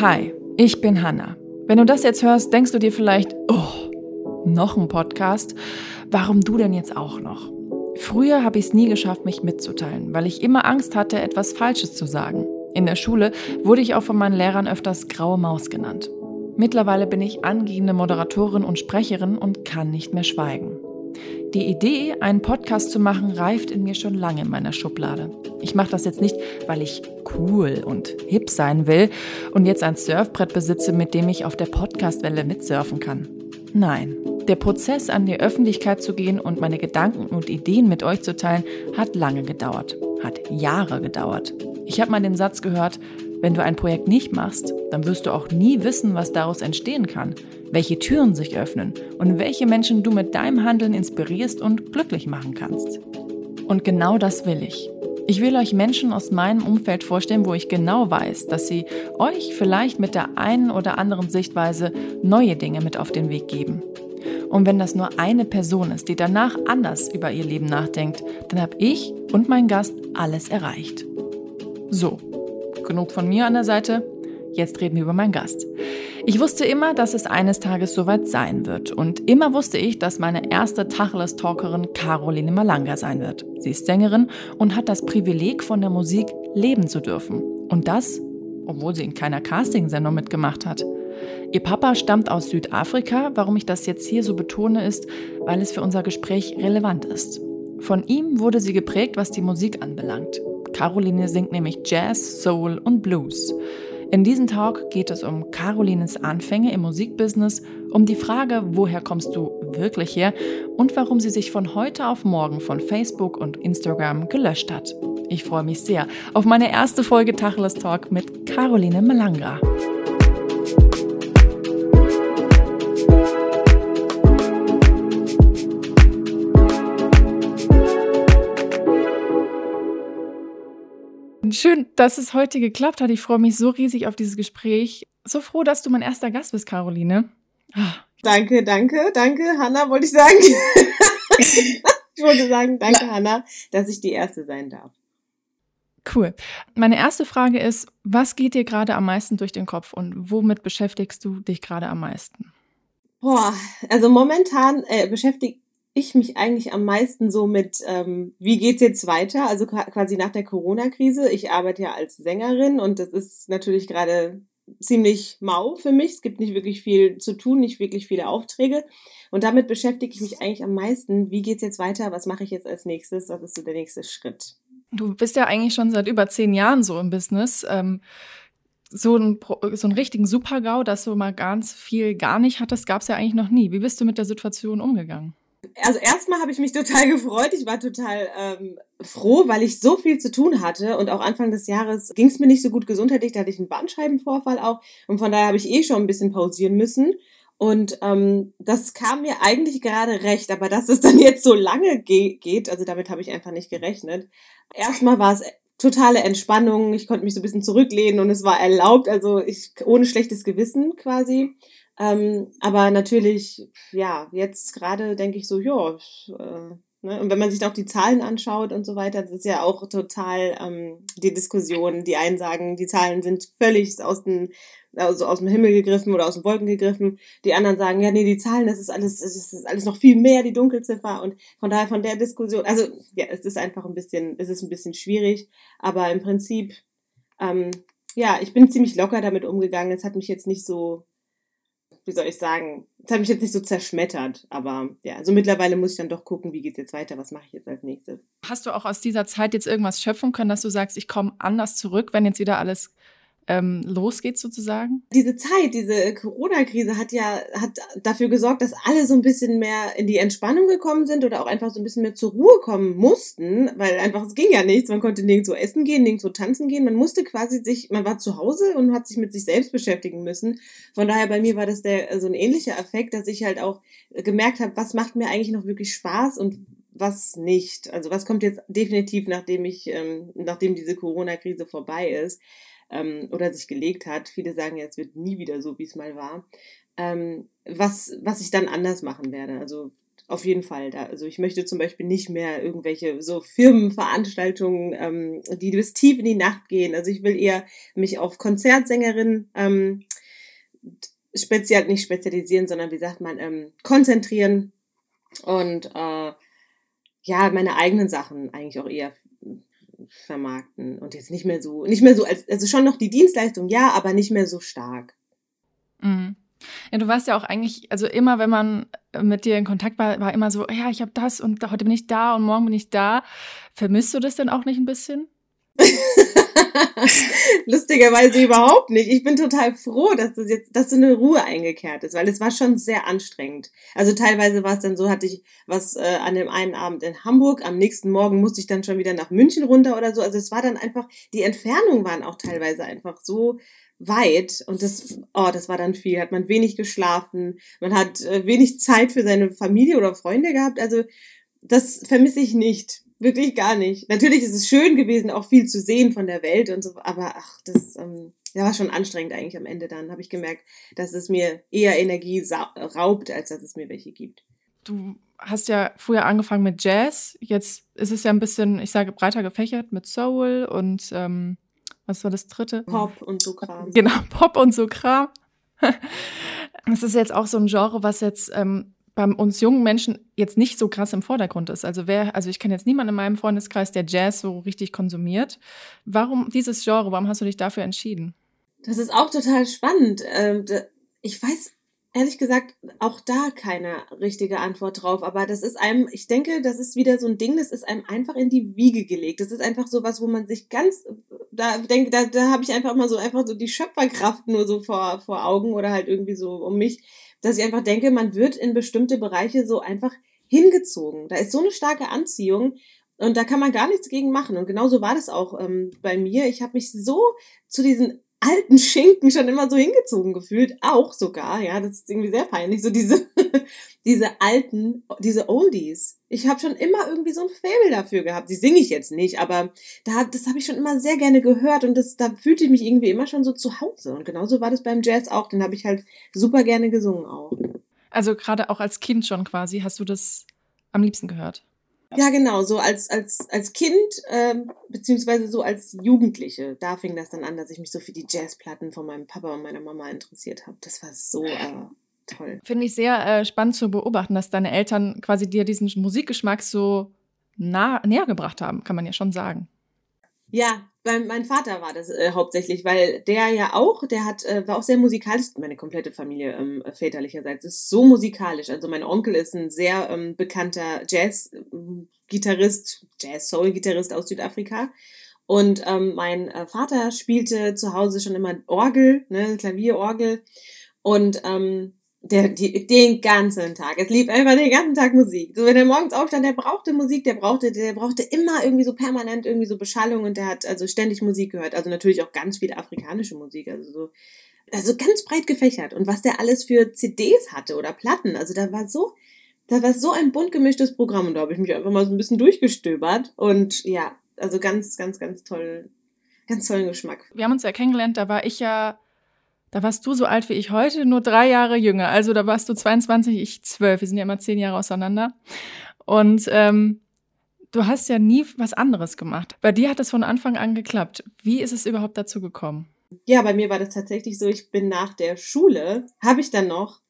Hi, ich bin Hanna. Wenn du das jetzt hörst, denkst du dir vielleicht, oh, noch ein Podcast? Warum du denn jetzt auch noch? Früher habe ich es nie geschafft, mich mitzuteilen, weil ich immer Angst hatte, etwas Falsches zu sagen. In der Schule wurde ich auch von meinen Lehrern öfters graue Maus genannt. Mittlerweile bin ich angehende Moderatorin und Sprecherin und kann nicht mehr schweigen. Die Idee, einen Podcast zu machen, reift in mir schon lange in meiner Schublade. Ich mache das jetzt nicht, weil ich cool und hip sein will und jetzt ein Surfbrett besitze, mit dem ich auf der Podcastwelle mitsurfen kann. Nein, der Prozess, an die Öffentlichkeit zu gehen und meine Gedanken und Ideen mit euch zu teilen, hat lange gedauert, hat Jahre gedauert. Ich habe mal den Satz gehört, wenn du ein Projekt nicht machst, dann wirst du auch nie wissen, was daraus entstehen kann, welche Türen sich öffnen und welche Menschen du mit deinem Handeln inspirierst und glücklich machen kannst. Und genau das will ich. Ich will euch Menschen aus meinem Umfeld vorstellen, wo ich genau weiß, dass sie euch vielleicht mit der einen oder anderen Sichtweise neue Dinge mit auf den Weg geben. Und wenn das nur eine Person ist, die danach anders über ihr Leben nachdenkt, dann habe ich und mein Gast alles erreicht. So, genug von mir an der Seite. Jetzt reden wir über meinen Gast. Ich wusste immer, dass es eines Tages soweit sein wird. Und immer wusste ich, dass meine erste Tacheles-Talkerin Caroline Malanga sein wird. Sie ist Sängerin und hat das Privileg, von der Musik leben zu dürfen. Und das, obwohl sie in keiner Castingsendung mitgemacht hat. Ihr Papa stammt aus Südafrika. Warum ich das jetzt hier so betone, ist, weil es für unser Gespräch relevant ist. Von ihm wurde sie geprägt, was die Musik anbelangt. Caroline singt nämlich Jazz, Soul und Blues. In diesem Talk geht es um Carolines Anfänge im Musikbusiness, um die Frage, woher kommst du wirklich her und warum sie sich von heute auf morgen von Facebook und Instagram gelöscht hat. Ich freue mich sehr auf meine erste Folge Tacheles Talk mit Caroline Malanga. Schön, dass es heute geklappt hat. Ich freue mich so riesig auf dieses Gespräch. So froh, dass du mein erster Gast bist, Caroline. Ah. Danke, danke, danke, Hanna, wollte ich sagen. ich wollte sagen, danke, ja. Hanna, dass ich die Erste sein darf. Cool. Meine erste Frage ist, was geht dir gerade am meisten durch den Kopf und womit beschäftigst du dich gerade am meisten? Boah, also momentan äh, beschäftigt ich mich eigentlich am meisten so mit, ähm, wie geht's jetzt weiter? Also quasi nach der Corona-Krise. Ich arbeite ja als Sängerin und das ist natürlich gerade ziemlich mau für mich. Es gibt nicht wirklich viel zu tun, nicht wirklich viele Aufträge. Und damit beschäftige ich mich eigentlich am meisten. Wie geht's jetzt weiter? Was mache ich jetzt als nächstes? Was ist so der nächste Schritt? Du bist ja eigentlich schon seit über zehn Jahren so im Business. Ähm so einen, so einen richtigen Super-GAU, dass du mal ganz viel gar nicht hattest, gab es ja eigentlich noch nie. Wie bist du mit der Situation umgegangen? Also erstmal habe ich mich total gefreut. Ich war total ähm, froh, weil ich so viel zu tun hatte und auch Anfang des Jahres ging es mir nicht so gut gesundheitlich. Da hatte ich einen Bandscheibenvorfall auch und von daher habe ich eh schon ein bisschen pausieren müssen. Und ähm, das kam mir eigentlich gerade recht, aber dass es dann jetzt so lange ge geht, also damit habe ich einfach nicht gerechnet. Erstmal war es totale Entspannung, ich konnte mich so ein bisschen zurücklehnen und es war erlaubt, also ich ohne schlechtes Gewissen quasi. Ähm, aber natürlich, ja, jetzt gerade denke ich so, ja, äh, ne? und wenn man sich auch die Zahlen anschaut und so weiter, das ist ja auch total ähm, die Diskussion. Die einen sagen, die Zahlen sind völlig aus dem, also aus dem Himmel gegriffen oder aus den Wolken gegriffen. Die anderen sagen, ja, nee, die Zahlen, das ist alles, das ist alles noch viel mehr, die Dunkelziffer. Und von daher, von der Diskussion, also ja, es ist einfach ein bisschen, es ist ein bisschen schwierig, aber im Prinzip, ähm, ja, ich bin ziemlich locker damit umgegangen. Es hat mich jetzt nicht so wie soll ich sagen, das hat mich jetzt nicht so zerschmettert, aber ja, also mittlerweile muss ich dann doch gucken, wie geht es jetzt weiter, was mache ich jetzt als nächstes. Hast du auch aus dieser Zeit jetzt irgendwas schöpfen können, dass du sagst, ich komme anders zurück, wenn jetzt wieder alles ähm, losgeht sozusagen? Diese Zeit, diese Corona-Krise hat ja hat dafür gesorgt, dass alle so ein bisschen mehr in die Entspannung gekommen sind oder auch einfach so ein bisschen mehr zur Ruhe kommen mussten, weil einfach es ging ja nichts. Man konnte nirgendwo essen gehen, nirgendwo tanzen gehen. Man musste quasi sich, man war zu Hause und hat sich mit sich selbst beschäftigen müssen. Von daher bei mir war das der so ein ähnlicher Effekt, dass ich halt auch gemerkt habe, was macht mir eigentlich noch wirklich Spaß und was nicht. Also was kommt jetzt definitiv, nachdem ich, ähm, nachdem diese Corona-Krise vorbei ist ähm, oder sich gelegt hat. Viele sagen ja, es wird nie wieder so, wie es mal war. Ähm, was, was ich dann anders machen werde. Also auf jeden Fall. Da, also ich möchte zum Beispiel nicht mehr irgendwelche so Firmenveranstaltungen, ähm, die bis tief in die Nacht gehen. Also ich will eher mich auf Konzertsängerin ähm, speziell nicht spezialisieren, sondern wie sagt man, ähm, konzentrieren und äh, ja, meine eigenen Sachen eigentlich auch eher vermarkten und jetzt nicht mehr so, nicht mehr so als, also schon noch die Dienstleistung, ja, aber nicht mehr so stark. Mhm. Ja, du warst ja auch eigentlich, also immer, wenn man mit dir in Kontakt war, war immer so, ja, ich habe das und heute bin ich da und morgen bin ich da. Vermisst du das denn auch nicht ein bisschen? Lustigerweise überhaupt nicht. Ich bin total froh, dass das jetzt, dass so eine Ruhe eingekehrt ist, weil es war schon sehr anstrengend. Also teilweise war es dann so, hatte ich was äh, an dem einen Abend in Hamburg, am nächsten Morgen musste ich dann schon wieder nach München runter oder so. Also es war dann einfach, die Entfernungen waren auch teilweise einfach so weit und das, oh, das war dann viel. Hat man wenig geschlafen, man hat äh, wenig Zeit für seine Familie oder Freunde gehabt. Also das vermisse ich nicht. Wirklich gar nicht. Natürlich ist es schön gewesen, auch viel zu sehen von der Welt und so, aber ach, das, ähm, das war schon anstrengend eigentlich am Ende dann. Habe ich gemerkt, dass es mir eher Energie raubt, als dass es mir welche gibt. Du hast ja früher angefangen mit Jazz. Jetzt ist es ja ein bisschen, ich sage, breiter gefächert mit Soul und ähm, was war das dritte? Pop und so Kram. Genau, Pop und so Kram. Das ist jetzt auch so ein Genre, was jetzt ähm, bei uns jungen Menschen jetzt nicht so krass im Vordergrund ist. Also wer, also ich kenne jetzt niemanden in meinem Freundeskreis, der Jazz so richtig konsumiert. Warum dieses Genre? Warum hast du dich dafür entschieden? Das ist auch total spannend. Ähm, ich weiß ehrlich gesagt auch da keine richtige Antwort drauf. Aber das ist einem, ich denke, das ist wieder so ein Ding, das ist einem einfach in die Wiege gelegt. Das ist einfach so was, wo man sich ganz, da denke, da, da habe ich einfach mal so einfach so die Schöpferkraft nur so vor, vor Augen oder halt irgendwie so um mich dass ich einfach denke, man wird in bestimmte Bereiche so einfach hingezogen. Da ist so eine starke Anziehung und da kann man gar nichts gegen machen. Und genauso war das auch ähm, bei mir. Ich habe mich so zu diesen alten Schinken schon immer so hingezogen gefühlt, auch sogar, ja, das ist irgendwie sehr peinlich, so diese, diese alten, diese Oldies. Ich habe schon immer irgendwie so ein Faible dafür gehabt. Die singe ich jetzt nicht, aber da, das habe ich schon immer sehr gerne gehört und das, da fühlte ich mich irgendwie immer schon so zu Hause. Und genauso war das beim Jazz auch, den habe ich halt super gerne gesungen auch. Also gerade auch als Kind schon quasi, hast du das am liebsten gehört? Ja, genau, so als, als, als Kind, ähm, beziehungsweise so als Jugendliche, da fing das dann an, dass ich mich so für die Jazzplatten von meinem Papa und meiner Mama interessiert habe. Das war so äh, toll. Finde ich sehr äh, spannend zu beobachten, dass deine Eltern quasi dir diesen Musikgeschmack so nah, näher gebracht haben, kann man ja schon sagen. Ja, mein, mein Vater war das äh, hauptsächlich, weil der ja auch, der hat, äh, war auch sehr musikalisch. Meine komplette Familie ähm, väterlicherseits ist so musikalisch. Also mein Onkel ist ein sehr ähm, bekannter Jazz-Gitarrist, Jazz-Soul-Gitarrist aus Südafrika. Und ähm, mein äh, Vater spielte zu Hause schon immer Orgel, ne, Klavierorgel. Und ähm, der, die, den ganzen Tag. Es lief einfach den ganzen Tag Musik. So, wenn er morgens aufstand, der brauchte Musik, der brauchte, der brauchte immer irgendwie so permanent irgendwie so Beschallung und der hat also ständig Musik gehört. Also natürlich auch ganz viel afrikanische Musik, also so, also ganz breit gefächert. Und was der alles für CDs hatte oder Platten, also da war so, da war so ein bunt gemischtes Programm und da habe ich mich einfach mal so ein bisschen durchgestöbert und ja, also ganz, ganz, ganz toll, ganz tollen Geschmack. Wir haben uns ja kennengelernt, da war ich ja da warst du so alt wie ich heute, nur drei Jahre jünger. Also da warst du 22, ich 12. Wir sind ja immer zehn Jahre auseinander. Und ähm, du hast ja nie was anderes gemacht. Bei dir hat es von Anfang an geklappt. Wie ist es überhaupt dazu gekommen? Ja, bei mir war das tatsächlich so, ich bin nach der Schule, habe ich dann noch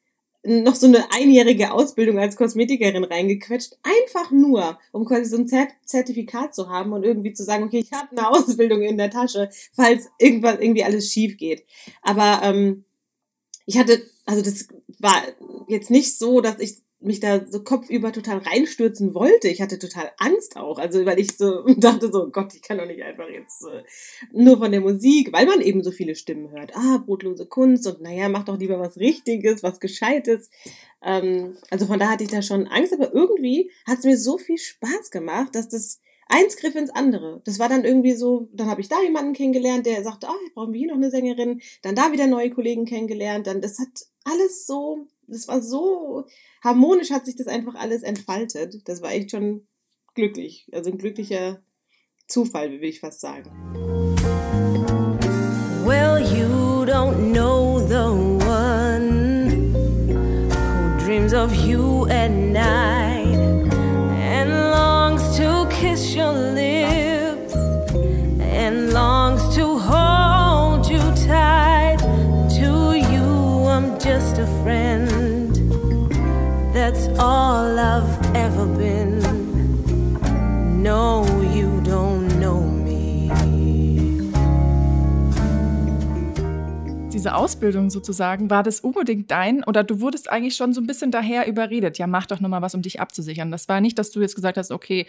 noch so eine einjährige Ausbildung als Kosmetikerin reingequetscht, einfach nur, um quasi so ein Zertifikat zu haben und irgendwie zu sagen, okay, ich habe eine Ausbildung in der Tasche, falls irgendwas irgendwie alles schief geht. Aber ähm, ich hatte, also das war jetzt nicht so, dass ich mich da so kopfüber total reinstürzen wollte. Ich hatte total Angst auch. Also, weil ich so dachte so, Gott, ich kann doch nicht einfach jetzt äh, nur von der Musik, weil man eben so viele Stimmen hört. Ah, brotlose Kunst und naja, mach doch lieber was Richtiges, was Gescheites. Ähm, also von da hatte ich da schon Angst, aber irgendwie hat es mir so viel Spaß gemacht, dass das eins griff ins andere. Das war dann irgendwie so, dann habe ich da jemanden kennengelernt, der sagte, ah, oh, brauchen wir hier noch eine Sängerin, dann da wieder neue Kollegen kennengelernt, dann das hat alles so, das war so harmonisch hat sich das einfach alles entfaltet. Das war echt schon glücklich, also ein glücklicher Zufall, will ich fast sagen. Well, you don't know the one who dreams of you and that's all I've ever been. No Diese Ausbildung sozusagen, war das unbedingt dein oder du wurdest eigentlich schon so ein bisschen daher überredet, ja, mach doch nochmal was, um dich abzusichern. Das war nicht, dass du jetzt gesagt hast, okay,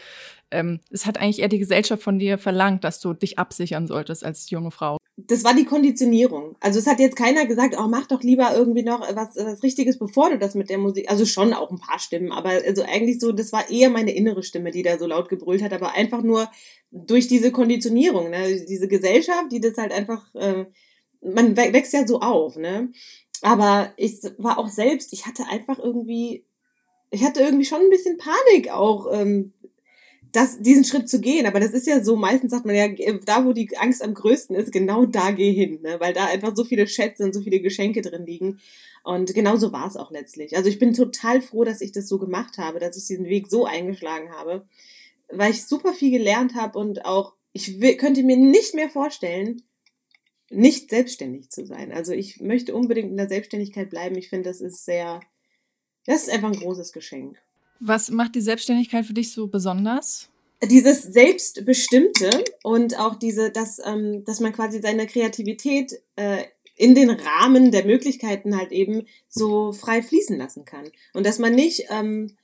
ähm, es hat eigentlich eher die Gesellschaft von dir verlangt, dass du dich absichern solltest als junge Frau das war die Konditionierung. Also es hat jetzt keiner gesagt, oh, mach doch lieber irgendwie noch was, was Richtiges, bevor du das mit der Musik, also schon auch ein paar Stimmen, aber also eigentlich so, das war eher meine innere Stimme, die da so laut gebrüllt hat, aber einfach nur durch diese Konditionierung, ne? diese Gesellschaft, die das halt einfach, äh, man wächst ja so auf, ne? Aber ich war auch selbst, ich hatte einfach irgendwie, ich hatte irgendwie schon ein bisschen Panik auch, ähm, das, diesen Schritt zu gehen. Aber das ist ja so, meistens sagt man ja, da wo die Angst am größten ist, genau da geh hin, ne? weil da einfach so viele Schätze und so viele Geschenke drin liegen. Und genau so war es auch letztlich. Also ich bin total froh, dass ich das so gemacht habe, dass ich diesen Weg so eingeschlagen habe, weil ich super viel gelernt habe und auch, ich könnte mir nicht mehr vorstellen, nicht selbstständig zu sein. Also ich möchte unbedingt in der Selbstständigkeit bleiben. Ich finde, das ist sehr, das ist einfach ein großes Geschenk. Was macht die Selbstständigkeit für dich so besonders? Dieses Selbstbestimmte und auch diese, dass, ähm, dass man quasi seine Kreativität äh, in den Rahmen der Möglichkeiten halt eben so frei fließen lassen kann. Und dass man nicht, ähm,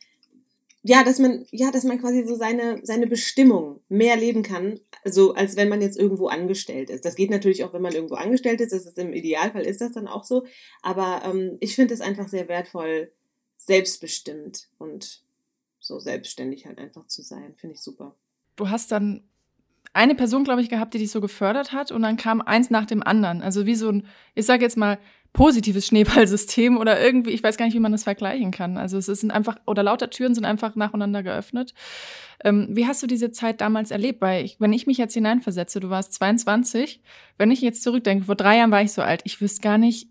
ja, dass man, ja, dass man quasi so seine, seine Bestimmung mehr leben kann, so als wenn man jetzt irgendwo angestellt ist. Das geht natürlich auch, wenn man irgendwo angestellt ist. Das ist im Idealfall ist das dann auch so. Aber ähm, ich finde es einfach sehr wertvoll, selbstbestimmt und so selbstständig halt einfach zu sein. Finde ich super. Du hast dann eine Person, glaube ich, gehabt, die dich so gefördert hat und dann kam eins nach dem anderen. Also wie so ein, ich sage jetzt mal, positives Schneeballsystem oder irgendwie, ich weiß gar nicht, wie man das vergleichen kann. Also es sind einfach, oder lauter Türen sind einfach nacheinander geöffnet. Ähm, wie hast du diese Zeit damals erlebt? Weil ich, wenn ich mich jetzt hineinversetze, du warst 22, wenn ich jetzt zurückdenke, vor drei Jahren war ich so alt, ich wüsste gar nicht,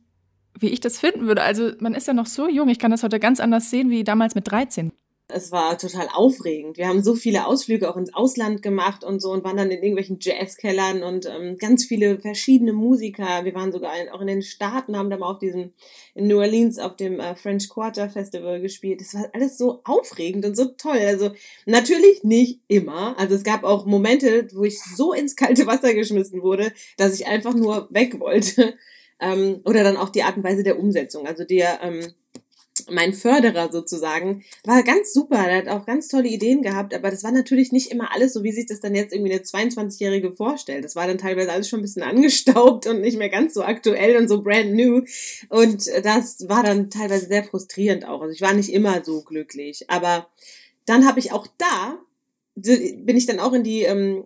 wie ich das finden würde. Also man ist ja noch so jung, ich kann das heute ganz anders sehen wie damals mit 13 es war total aufregend. Wir haben so viele Ausflüge auch ins Ausland gemacht und so und waren dann in irgendwelchen Jazzkellern und ähm, ganz viele verschiedene Musiker. Wir waren sogar in, auch in den Staaten, haben da mal auf diesem, in New Orleans auf dem äh, French Quarter Festival gespielt. Das war alles so aufregend und so toll. Also natürlich nicht immer. Also es gab auch Momente, wo ich so ins kalte Wasser geschmissen wurde, dass ich einfach nur weg wollte. Ähm, oder dann auch die Art und Weise der Umsetzung. Also der, ähm, mein Förderer sozusagen, war ganz super. Er hat auch ganz tolle Ideen gehabt, aber das war natürlich nicht immer alles so, wie sich das dann jetzt irgendwie eine 22-Jährige vorstellt. Das war dann teilweise alles schon ein bisschen angestaubt und nicht mehr ganz so aktuell und so brand new. Und das war dann teilweise sehr frustrierend auch. Also ich war nicht immer so glücklich. Aber dann habe ich auch da bin ich dann auch in die, ähm,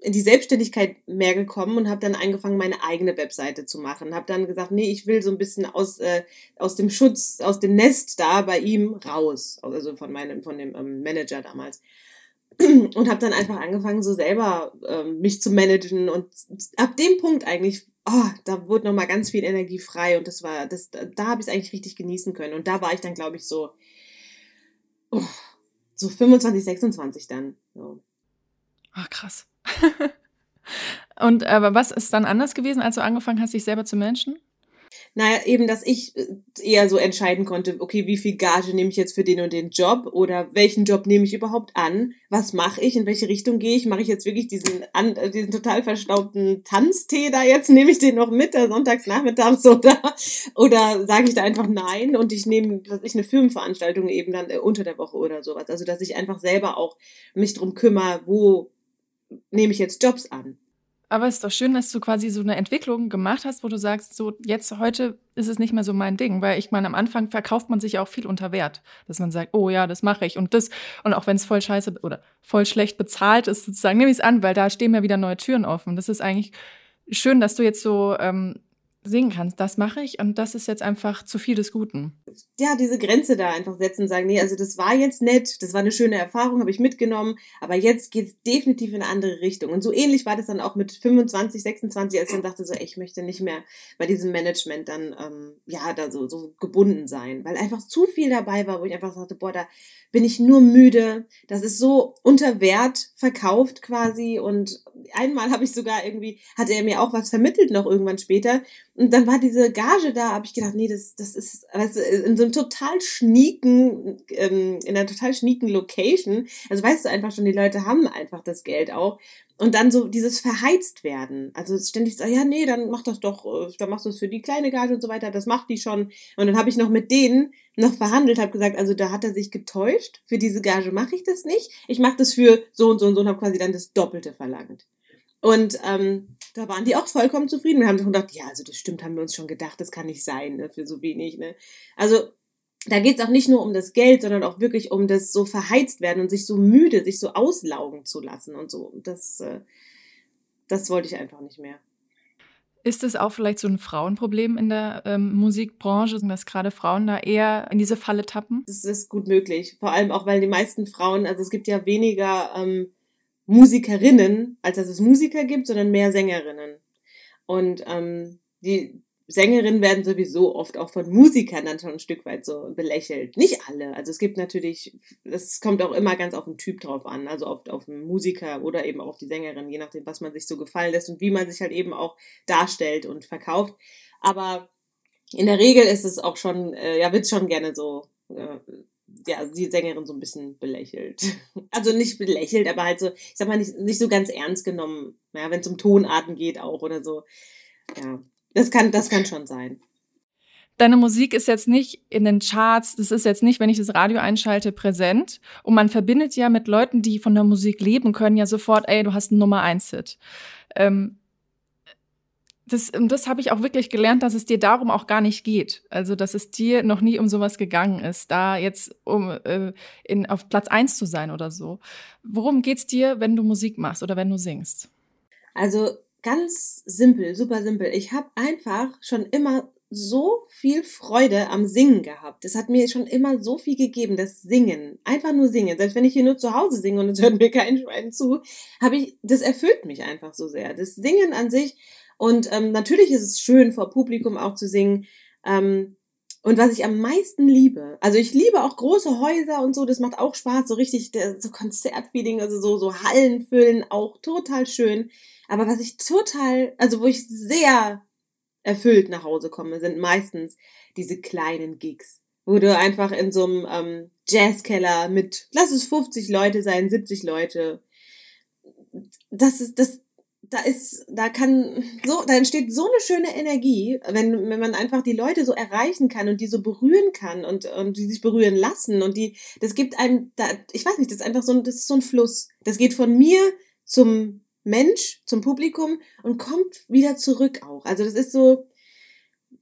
in die Selbstständigkeit mehr gekommen und habe dann angefangen, meine eigene Webseite zu machen. Habe dann gesagt, nee, ich will so ein bisschen aus, äh, aus dem Schutz, aus dem Nest da bei ihm raus. Also von meinem, von dem ähm, Manager damals. Und habe dann einfach angefangen, so selber ähm, mich zu managen. Und ab dem Punkt eigentlich, oh, da wurde nochmal ganz viel Energie frei. Und das war, das, da habe ich es eigentlich richtig genießen können. Und da war ich dann, glaube ich, so. Oh, so 25, 26 dann. So. Ach, krass. Und aber was ist dann anders gewesen, als du angefangen hast, dich selber zu managen? Naja, eben, dass ich äh, eher so entscheiden konnte, okay, wie viel Gage nehme ich jetzt für den und den Job oder welchen Job nehme ich überhaupt an? Was mache ich? In welche Richtung gehe ich? Mache ich jetzt wirklich diesen, an, äh, diesen total verstaubten Tanztee da jetzt? Nehme ich den noch mit, der sonntagsnachmittags oder, oder sage ich da einfach nein und ich nehme, dass ich eine Firmenveranstaltung eben dann äh, unter der Woche oder sowas. Also, dass ich einfach selber auch mich drum kümmere, wo nehme ich jetzt Jobs an? Aber es ist doch schön, dass du quasi so eine Entwicklung gemacht hast, wo du sagst, so jetzt heute ist es nicht mehr so mein Ding, weil ich meine, am Anfang verkauft man sich auch viel unter Wert, dass man sagt, oh ja, das mache ich und das und auch wenn es voll scheiße oder voll schlecht bezahlt ist, sozusagen nehme ich es an, weil da stehen mir wieder neue Türen offen. Das ist eigentlich schön, dass du jetzt so ähm, singen kannst, das mache ich und das ist jetzt einfach zu viel des Guten. Ja, diese Grenze da einfach setzen und sagen, nee, also das war jetzt nett, das war eine schöne Erfahrung, habe ich mitgenommen, aber jetzt geht es definitiv in eine andere Richtung. Und so ähnlich war das dann auch mit 25, 26, als ich dann dachte, so, ey, ich möchte nicht mehr bei diesem Management dann, ähm, ja, da so, so gebunden sein, weil einfach zu viel dabei war, wo ich einfach sagte, boah, da bin ich nur müde, das ist so unter Wert verkauft quasi und einmal habe ich sogar irgendwie, hatte er mir auch was vermittelt noch irgendwann später, Und dann war diese Gage da, habe ich gedacht, nee, das, das ist weißt du, in so einem total schnieken, ähm, in einer total schnieken Location. Also weißt du einfach schon, die Leute haben einfach das Geld auch. Und dann so dieses verheizt werden. Also ständig so, ja, nee, dann mach das doch, äh, dann machst du es für die kleine Gage und so weiter, das macht die schon. Und dann habe ich noch mit denen noch verhandelt, habe gesagt, also da hat er sich getäuscht, für diese Gage mache ich das nicht. Ich mache das für so und so und so und habe quasi dann das Doppelte verlangt. Und ähm, da waren die auch vollkommen zufrieden. Wir haben gedacht, ja, also das stimmt, haben wir uns schon gedacht, das kann nicht sein, ne, für so wenig. Ne? Also da geht es auch nicht nur um das Geld, sondern auch wirklich um das so verheizt werden und sich so müde, sich so auslaugen zu lassen und so. Das, äh, das wollte ich einfach nicht mehr. Ist es auch vielleicht so ein Frauenproblem in der ähm, Musikbranche, dass gerade Frauen da eher in diese Falle tappen? Das ist gut möglich. Vor allem auch, weil die meisten Frauen, also es gibt ja weniger ähm, Musikerinnen, als dass es Musiker gibt, sondern mehr Sängerinnen. Und ähm, die Sängerinnen werden sowieso oft auch von Musikern dann schon ein Stück weit so belächelt. Nicht alle. Also es gibt natürlich, das kommt auch immer ganz auf den Typ drauf an, also oft auf den Musiker oder eben auch auf die Sängerin, je nachdem, was man sich so gefallen lässt und wie man sich halt eben auch darstellt und verkauft. Aber in der Regel ist es auch schon, äh, ja, wird schon gerne so äh, ja, die Sängerin so ein bisschen belächelt. Also nicht belächelt, aber halt so, ich sag mal, nicht, nicht so ganz ernst genommen, ja, wenn es um Tonarten geht auch oder so. Ja, das kann, das kann schon sein. Deine Musik ist jetzt nicht in den Charts, das ist jetzt nicht, wenn ich das Radio einschalte, präsent. Und man verbindet ja mit Leuten, die von der Musik leben können, ja sofort, ey, du hast einen Nummer eins Hit. Ähm, das, das habe ich auch wirklich gelernt, dass es dir darum auch gar nicht geht. Also, dass es dir noch nie um sowas gegangen ist, da jetzt um äh, in, auf Platz eins zu sein oder so. Worum geht's dir, wenn du Musik machst oder wenn du singst? Also ganz simpel, super simpel. Ich habe einfach schon immer so viel Freude am Singen gehabt. Das hat mir schon immer so viel gegeben, das Singen. Einfach nur singen. Selbst wenn ich hier nur zu Hause singe und es hört mir kein Schwein zu, habe ich, das erfüllt mich einfach so sehr. Das Singen an sich und ähm, natürlich ist es schön, vor Publikum auch zu singen. Ähm, und was ich am meisten liebe, also ich liebe auch große Häuser und so, das macht auch Spaß, so richtig, so Konzertfeeling, also so, so Hallen füllen, auch total schön. Aber was ich total, also wo ich sehr erfüllt nach Hause komme, sind meistens diese kleinen Gigs, wo du einfach in so einem ähm, Jazzkeller mit, lass es 50 Leute sein, 70 Leute, das ist, das, da ist, da kann so, da entsteht so eine schöne Energie, wenn, wenn man einfach die Leute so erreichen kann und die so berühren kann und, und die sich berühren lassen und die, das gibt einem, da, ich weiß nicht, das ist einfach so ein, das ist so ein Fluss. Das geht von mir zum Mensch, zum Publikum und kommt wieder zurück auch. Also das ist so,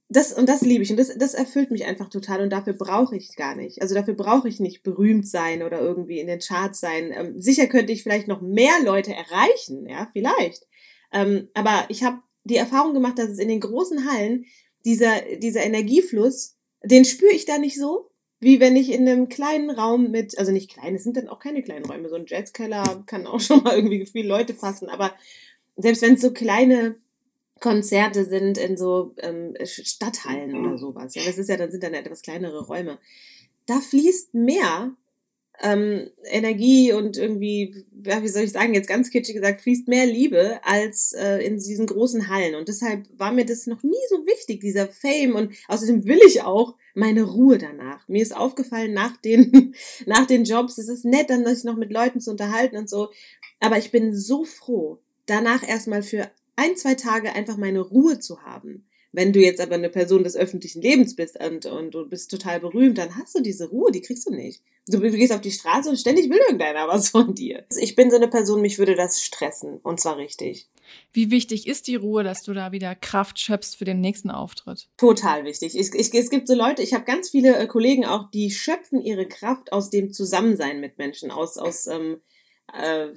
das, und das liebe ich und das, das erfüllt mich einfach total und dafür brauche ich gar nicht. Also dafür brauche ich nicht berühmt sein oder irgendwie in den Charts sein. Ähm, sicher könnte ich vielleicht noch mehr Leute erreichen, ja, vielleicht. Ähm, aber ich habe die Erfahrung gemacht, dass es in den großen Hallen dieser, dieser Energiefluss, den spüre ich da nicht so, wie wenn ich in einem kleinen Raum mit, also nicht klein, es sind dann auch keine kleinen Räume, so ein Jazzkeller kann auch schon mal irgendwie viele Leute fassen, aber selbst wenn es so kleine Konzerte sind in so ähm, Stadthallen oder sowas, ja, das ist ja, dann sind dann etwas kleinere Räume, da fließt mehr ähm, Energie und irgendwie, ja, wie soll ich sagen, jetzt ganz kitschig gesagt, fließt mehr Liebe als äh, in diesen großen Hallen. Und deshalb war mir das noch nie so wichtig, dieser Fame. Und außerdem will ich auch meine Ruhe danach. Mir ist aufgefallen, nach den, nach den Jobs, es ist nett, dann sich noch mit Leuten zu unterhalten und so. Aber ich bin so froh, danach erstmal für ein, zwei Tage einfach meine Ruhe zu haben. Wenn du jetzt aber eine Person des öffentlichen Lebens bist und, und du bist total berühmt, dann hast du diese Ruhe, die kriegst du nicht. Du, du gehst auf die Straße und ständig will irgendeiner was von dir. Ich bin so eine Person, mich würde das stressen. Und zwar richtig. Wie wichtig ist die Ruhe, dass du da wieder Kraft schöpfst für den nächsten Auftritt? Total wichtig. Ich, ich, es gibt so Leute, ich habe ganz viele äh, Kollegen auch, die schöpfen ihre Kraft aus dem Zusammensein mit Menschen, aus, aus ähm, äh,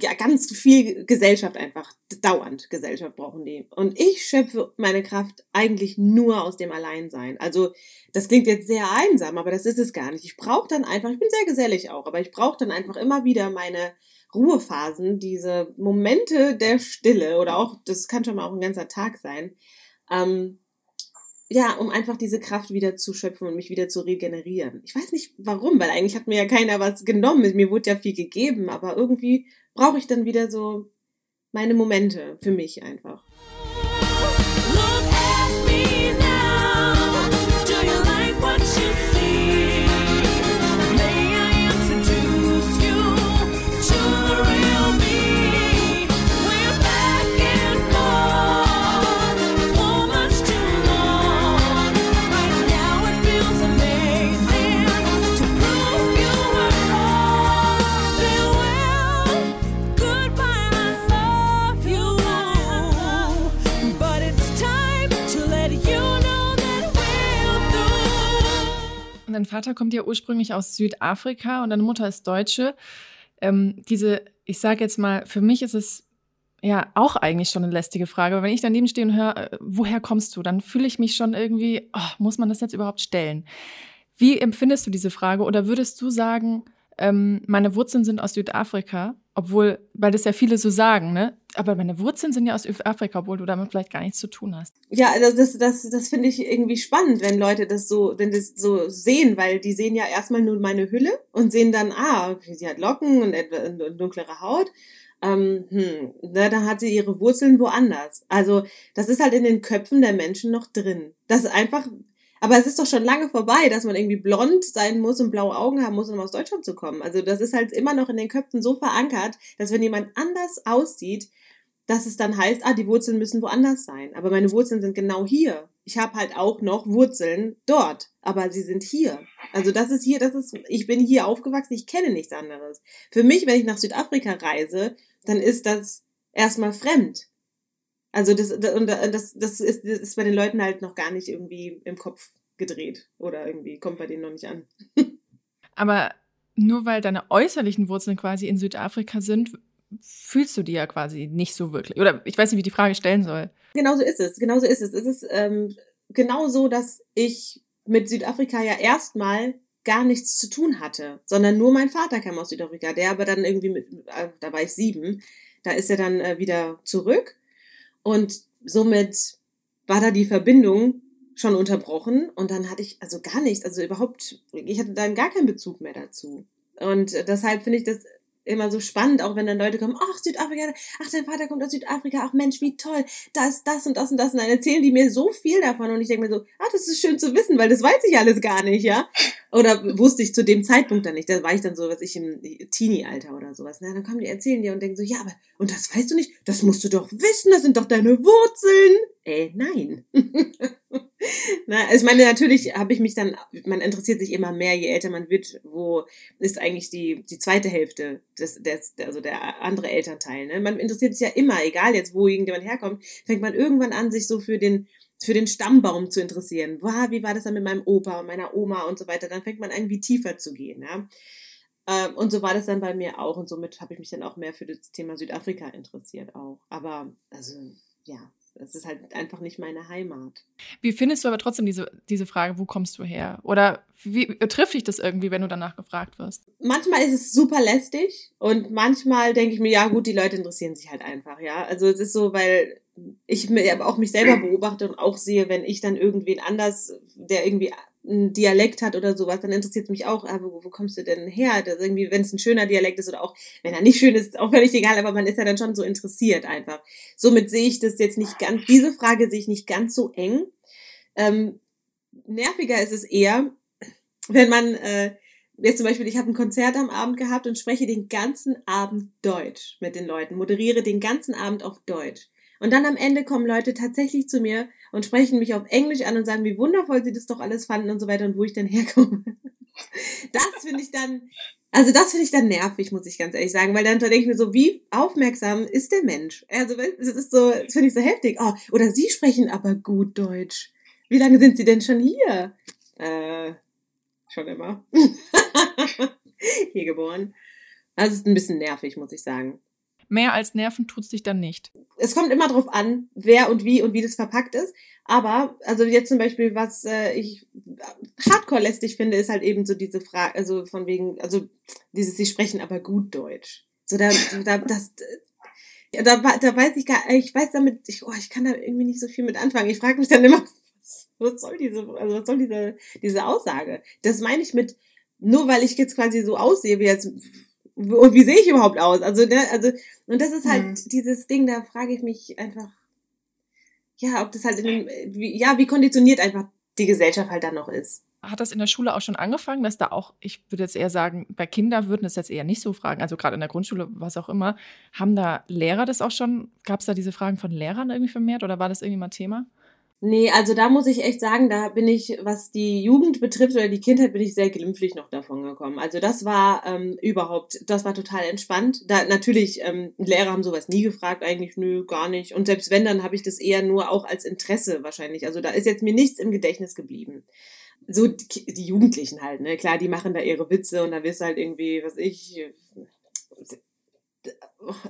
ja, ganz viel Gesellschaft einfach, dauernd Gesellschaft brauchen die. Und ich schöpfe meine Kraft eigentlich nur aus dem Alleinsein. Also das klingt jetzt sehr einsam, aber das ist es gar nicht. Ich brauche dann einfach, ich bin sehr gesellig auch, aber ich brauche dann einfach immer wieder meine Ruhephasen, diese Momente der Stille oder auch, das kann schon mal auch ein ganzer Tag sein. Ähm, ja, um einfach diese Kraft wieder zu schöpfen und mich wieder zu regenerieren. Ich weiß nicht warum, weil eigentlich hat mir ja keiner was genommen. Mir wurde ja viel gegeben, aber irgendwie brauche ich dann wieder so meine Momente für mich einfach. Dein Vater kommt ja ursprünglich aus Südafrika und deine Mutter ist Deutsche. Ähm, diese, ich sage jetzt mal, für mich ist es ja auch eigentlich schon eine lästige Frage. Aber wenn ich daneben stehe und höre, äh, woher kommst du, dann fühle ich mich schon irgendwie, oh, muss man das jetzt überhaupt stellen? Wie empfindest du diese Frage? Oder würdest du sagen, ähm, meine Wurzeln sind aus Südafrika, obwohl, weil das ja viele so sagen, ne? Aber meine Wurzeln sind ja aus Südafrika, obwohl du damit vielleicht gar nichts zu tun hast. Ja, also das, das, das finde ich irgendwie spannend, wenn Leute das so, wenn das so sehen, weil die sehen ja erstmal nur meine Hülle und sehen dann, ah, okay, sie hat Locken und dunklere Haut. Ähm, hm, na, dann hat sie ihre Wurzeln woanders. Also das ist halt in den Köpfen der Menschen noch drin. Das ist einfach, aber es ist doch schon lange vorbei, dass man irgendwie blond sein muss und blaue Augen haben muss, um aus Deutschland zu kommen. Also das ist halt immer noch in den Köpfen so verankert, dass wenn jemand anders aussieht, dass es dann heißt, ah, die Wurzeln müssen woanders sein. Aber meine Wurzeln sind genau hier. Ich habe halt auch noch Wurzeln dort, aber sie sind hier. Also das ist hier, das ist, ich bin hier aufgewachsen, ich kenne nichts anderes. Für mich, wenn ich nach Südafrika reise, dann ist das erstmal fremd. Also das, und das, das, ist, das ist bei den Leuten halt noch gar nicht irgendwie im Kopf gedreht oder irgendwie kommt bei denen noch nicht an. Aber nur weil deine äußerlichen Wurzeln quasi in Südafrika sind, fühlst du die ja quasi nicht so wirklich. Oder ich weiß nicht, wie ich die Frage stellen soll. Genauso ist es, genauso ist es. Es ist ähm, genau so, dass ich mit Südafrika ja erstmal gar nichts zu tun hatte, sondern nur mein Vater kam aus Südafrika, der aber dann irgendwie mit, äh, da war ich sieben, da ist er dann äh, wieder zurück und somit war da die Verbindung schon unterbrochen und dann hatte ich also gar nichts, also überhaupt, ich hatte dann gar keinen Bezug mehr dazu. Und deshalb finde ich das immer so spannend, auch wenn dann Leute kommen, ach, Südafrika, ach, dein Vater kommt aus Südafrika, ach Mensch, wie toll, da ist das und das und das. Und dann erzählen die mir so viel davon und ich denke mir so, ach, das ist schön zu wissen, weil das weiß ich alles gar nicht, ja. Oder wusste ich zu dem Zeitpunkt dann nicht. Da war ich dann so, was ich im Teenie-Alter oder sowas. Na, dann kommen die erzählen dir und denken so, ja, aber, und das weißt du nicht? Das musst du doch wissen, das sind doch deine Wurzeln. Äh, nein. Na, also ich meine, natürlich habe ich mich dann, man interessiert sich immer mehr, je älter man wird, wo ist eigentlich die, die zweite Hälfte des, des, also der andere Elternteil. Ne? Man interessiert sich ja immer, egal jetzt, wo irgendjemand herkommt, fängt man irgendwann an, sich so für den, für den Stammbaum zu interessieren. Wow, wie war das dann mit meinem Opa und meiner Oma und so weiter? Dann fängt man irgendwie tiefer zu gehen. Ja? Ähm, und so war das dann bei mir auch und somit habe ich mich dann auch mehr für das Thema Südafrika interessiert auch. Aber also ja, es ist halt einfach nicht meine Heimat. Wie findest du aber trotzdem diese, diese Frage, wo kommst du her? Oder wie trifft dich das irgendwie, wenn du danach gefragt wirst? Manchmal ist es super lästig und manchmal denke ich mir, ja gut, die Leute interessieren sich halt einfach, ja. Also es ist so, weil ich auch mich selber beobachte und auch sehe, wenn ich dann irgendwen anders, der irgendwie ein Dialekt hat oder sowas, dann interessiert es mich auch, aber wo, wo kommst du denn her? Das irgendwie, wenn es ein schöner Dialekt ist oder auch, wenn er nicht schön ist, ist auch völlig egal, aber man ist ja dann schon so interessiert einfach. Somit sehe ich das jetzt nicht ganz, diese Frage sehe ich nicht ganz so eng. Ähm, nerviger ist es eher, wenn man, äh, jetzt zum Beispiel, ich habe ein Konzert am Abend gehabt und spreche den ganzen Abend Deutsch mit den Leuten, moderiere den ganzen Abend auf Deutsch. Und dann am Ende kommen Leute tatsächlich zu mir und sprechen mich auf Englisch an und sagen, wie wundervoll sie das doch alles fanden und so weiter und wo ich denn herkomme. Das finde ich dann, also das finde ich dann nervig, muss ich ganz ehrlich sagen, weil dann denke ich mir so, wie aufmerksam ist der Mensch? Also das ist so, das finde ich so heftig. Oh, oder Sie sprechen aber gut Deutsch. Wie lange sind Sie denn schon hier? Äh, schon immer. hier geboren. Das ist ein bisschen nervig, muss ich sagen. Mehr als Nerven tut's dich dann nicht. Es kommt immer drauf an, wer und wie und wie das verpackt ist. Aber, also jetzt zum Beispiel, was äh, ich hardcore lästig finde, ist halt eben so diese Frage, also von wegen, also dieses, sie sprechen aber gut Deutsch. So, da, da, das, ja, da, da weiß ich gar, ich weiß damit, ich, oh, ich kann da irgendwie nicht so viel mit anfangen. Ich frage mich dann immer, was soll diese, also was soll diese, diese Aussage? Das meine ich mit, nur weil ich jetzt quasi so aussehe wie jetzt und wie sehe ich überhaupt aus? Also, ne, also, und das ist halt mhm. dieses Ding, da frage ich mich einfach, ja, ob das halt in dem, wie, ja, wie konditioniert einfach die Gesellschaft halt dann noch ist. Hat das in der Schule auch schon angefangen, dass da auch, ich würde jetzt eher sagen, bei Kindern würden es jetzt eher nicht so fragen, also gerade in der Grundschule, was auch immer, haben da Lehrer das auch schon, gab es da diese Fragen von Lehrern irgendwie vermehrt oder war das irgendwie mal Thema? Nee, also da muss ich echt sagen, da bin ich, was die Jugend betrifft oder die Kindheit, bin ich sehr glimpflich noch davon gekommen. Also das war ähm, überhaupt, das war total entspannt. Da natürlich, ähm, Lehrer haben sowas nie gefragt, eigentlich, nö, gar nicht. Und selbst wenn, dann habe ich das eher nur auch als Interesse wahrscheinlich. Also da ist jetzt mir nichts im Gedächtnis geblieben. so die, Jugendlichen halt, ne? Klar, die machen da ihre Witze und dann wirst du halt irgendwie, was ich,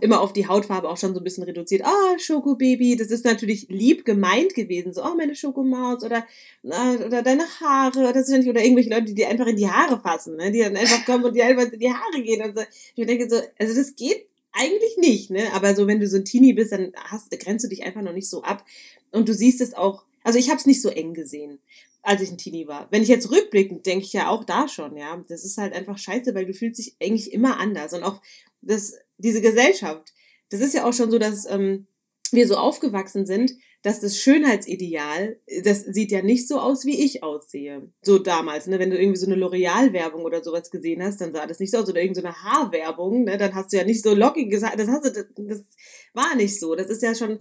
immer auf die Hautfarbe auch schon so ein bisschen reduziert. Ah, oh, Schokobaby, das ist natürlich lieb gemeint gewesen. So, oh, meine Schokomaus oder, oder deine Haare oder so. Oder irgendwelche Leute, die dir einfach in die Haare fassen, ne? die dann einfach kommen und dir einfach in die Haare gehen und so. Ich denke so, also das geht eigentlich nicht, ne? Aber so, wenn du so ein Teenie bist, dann hast, grenzt du dich einfach noch nicht so ab. Und du siehst es auch, also ich habe es nicht so eng gesehen als ich ein Teenie war. Wenn ich jetzt rückblickend denke ich ja auch da schon, ja. Das ist halt einfach scheiße, weil du fühlst dich eigentlich immer anders. Und auch das, diese Gesellschaft, das ist ja auch schon so, dass ähm, wir so aufgewachsen sind, dass das Schönheitsideal, das sieht ja nicht so aus, wie ich aussehe. So damals, ne? Wenn du irgendwie so eine L'Oreal-Werbung oder sowas gesehen hast, dann sah das nicht so aus. Oder irgendeine so Haarwerbung, ne? Dann hast du ja nicht so lockig gesagt, das hast du, das, das war nicht so. Das ist ja schon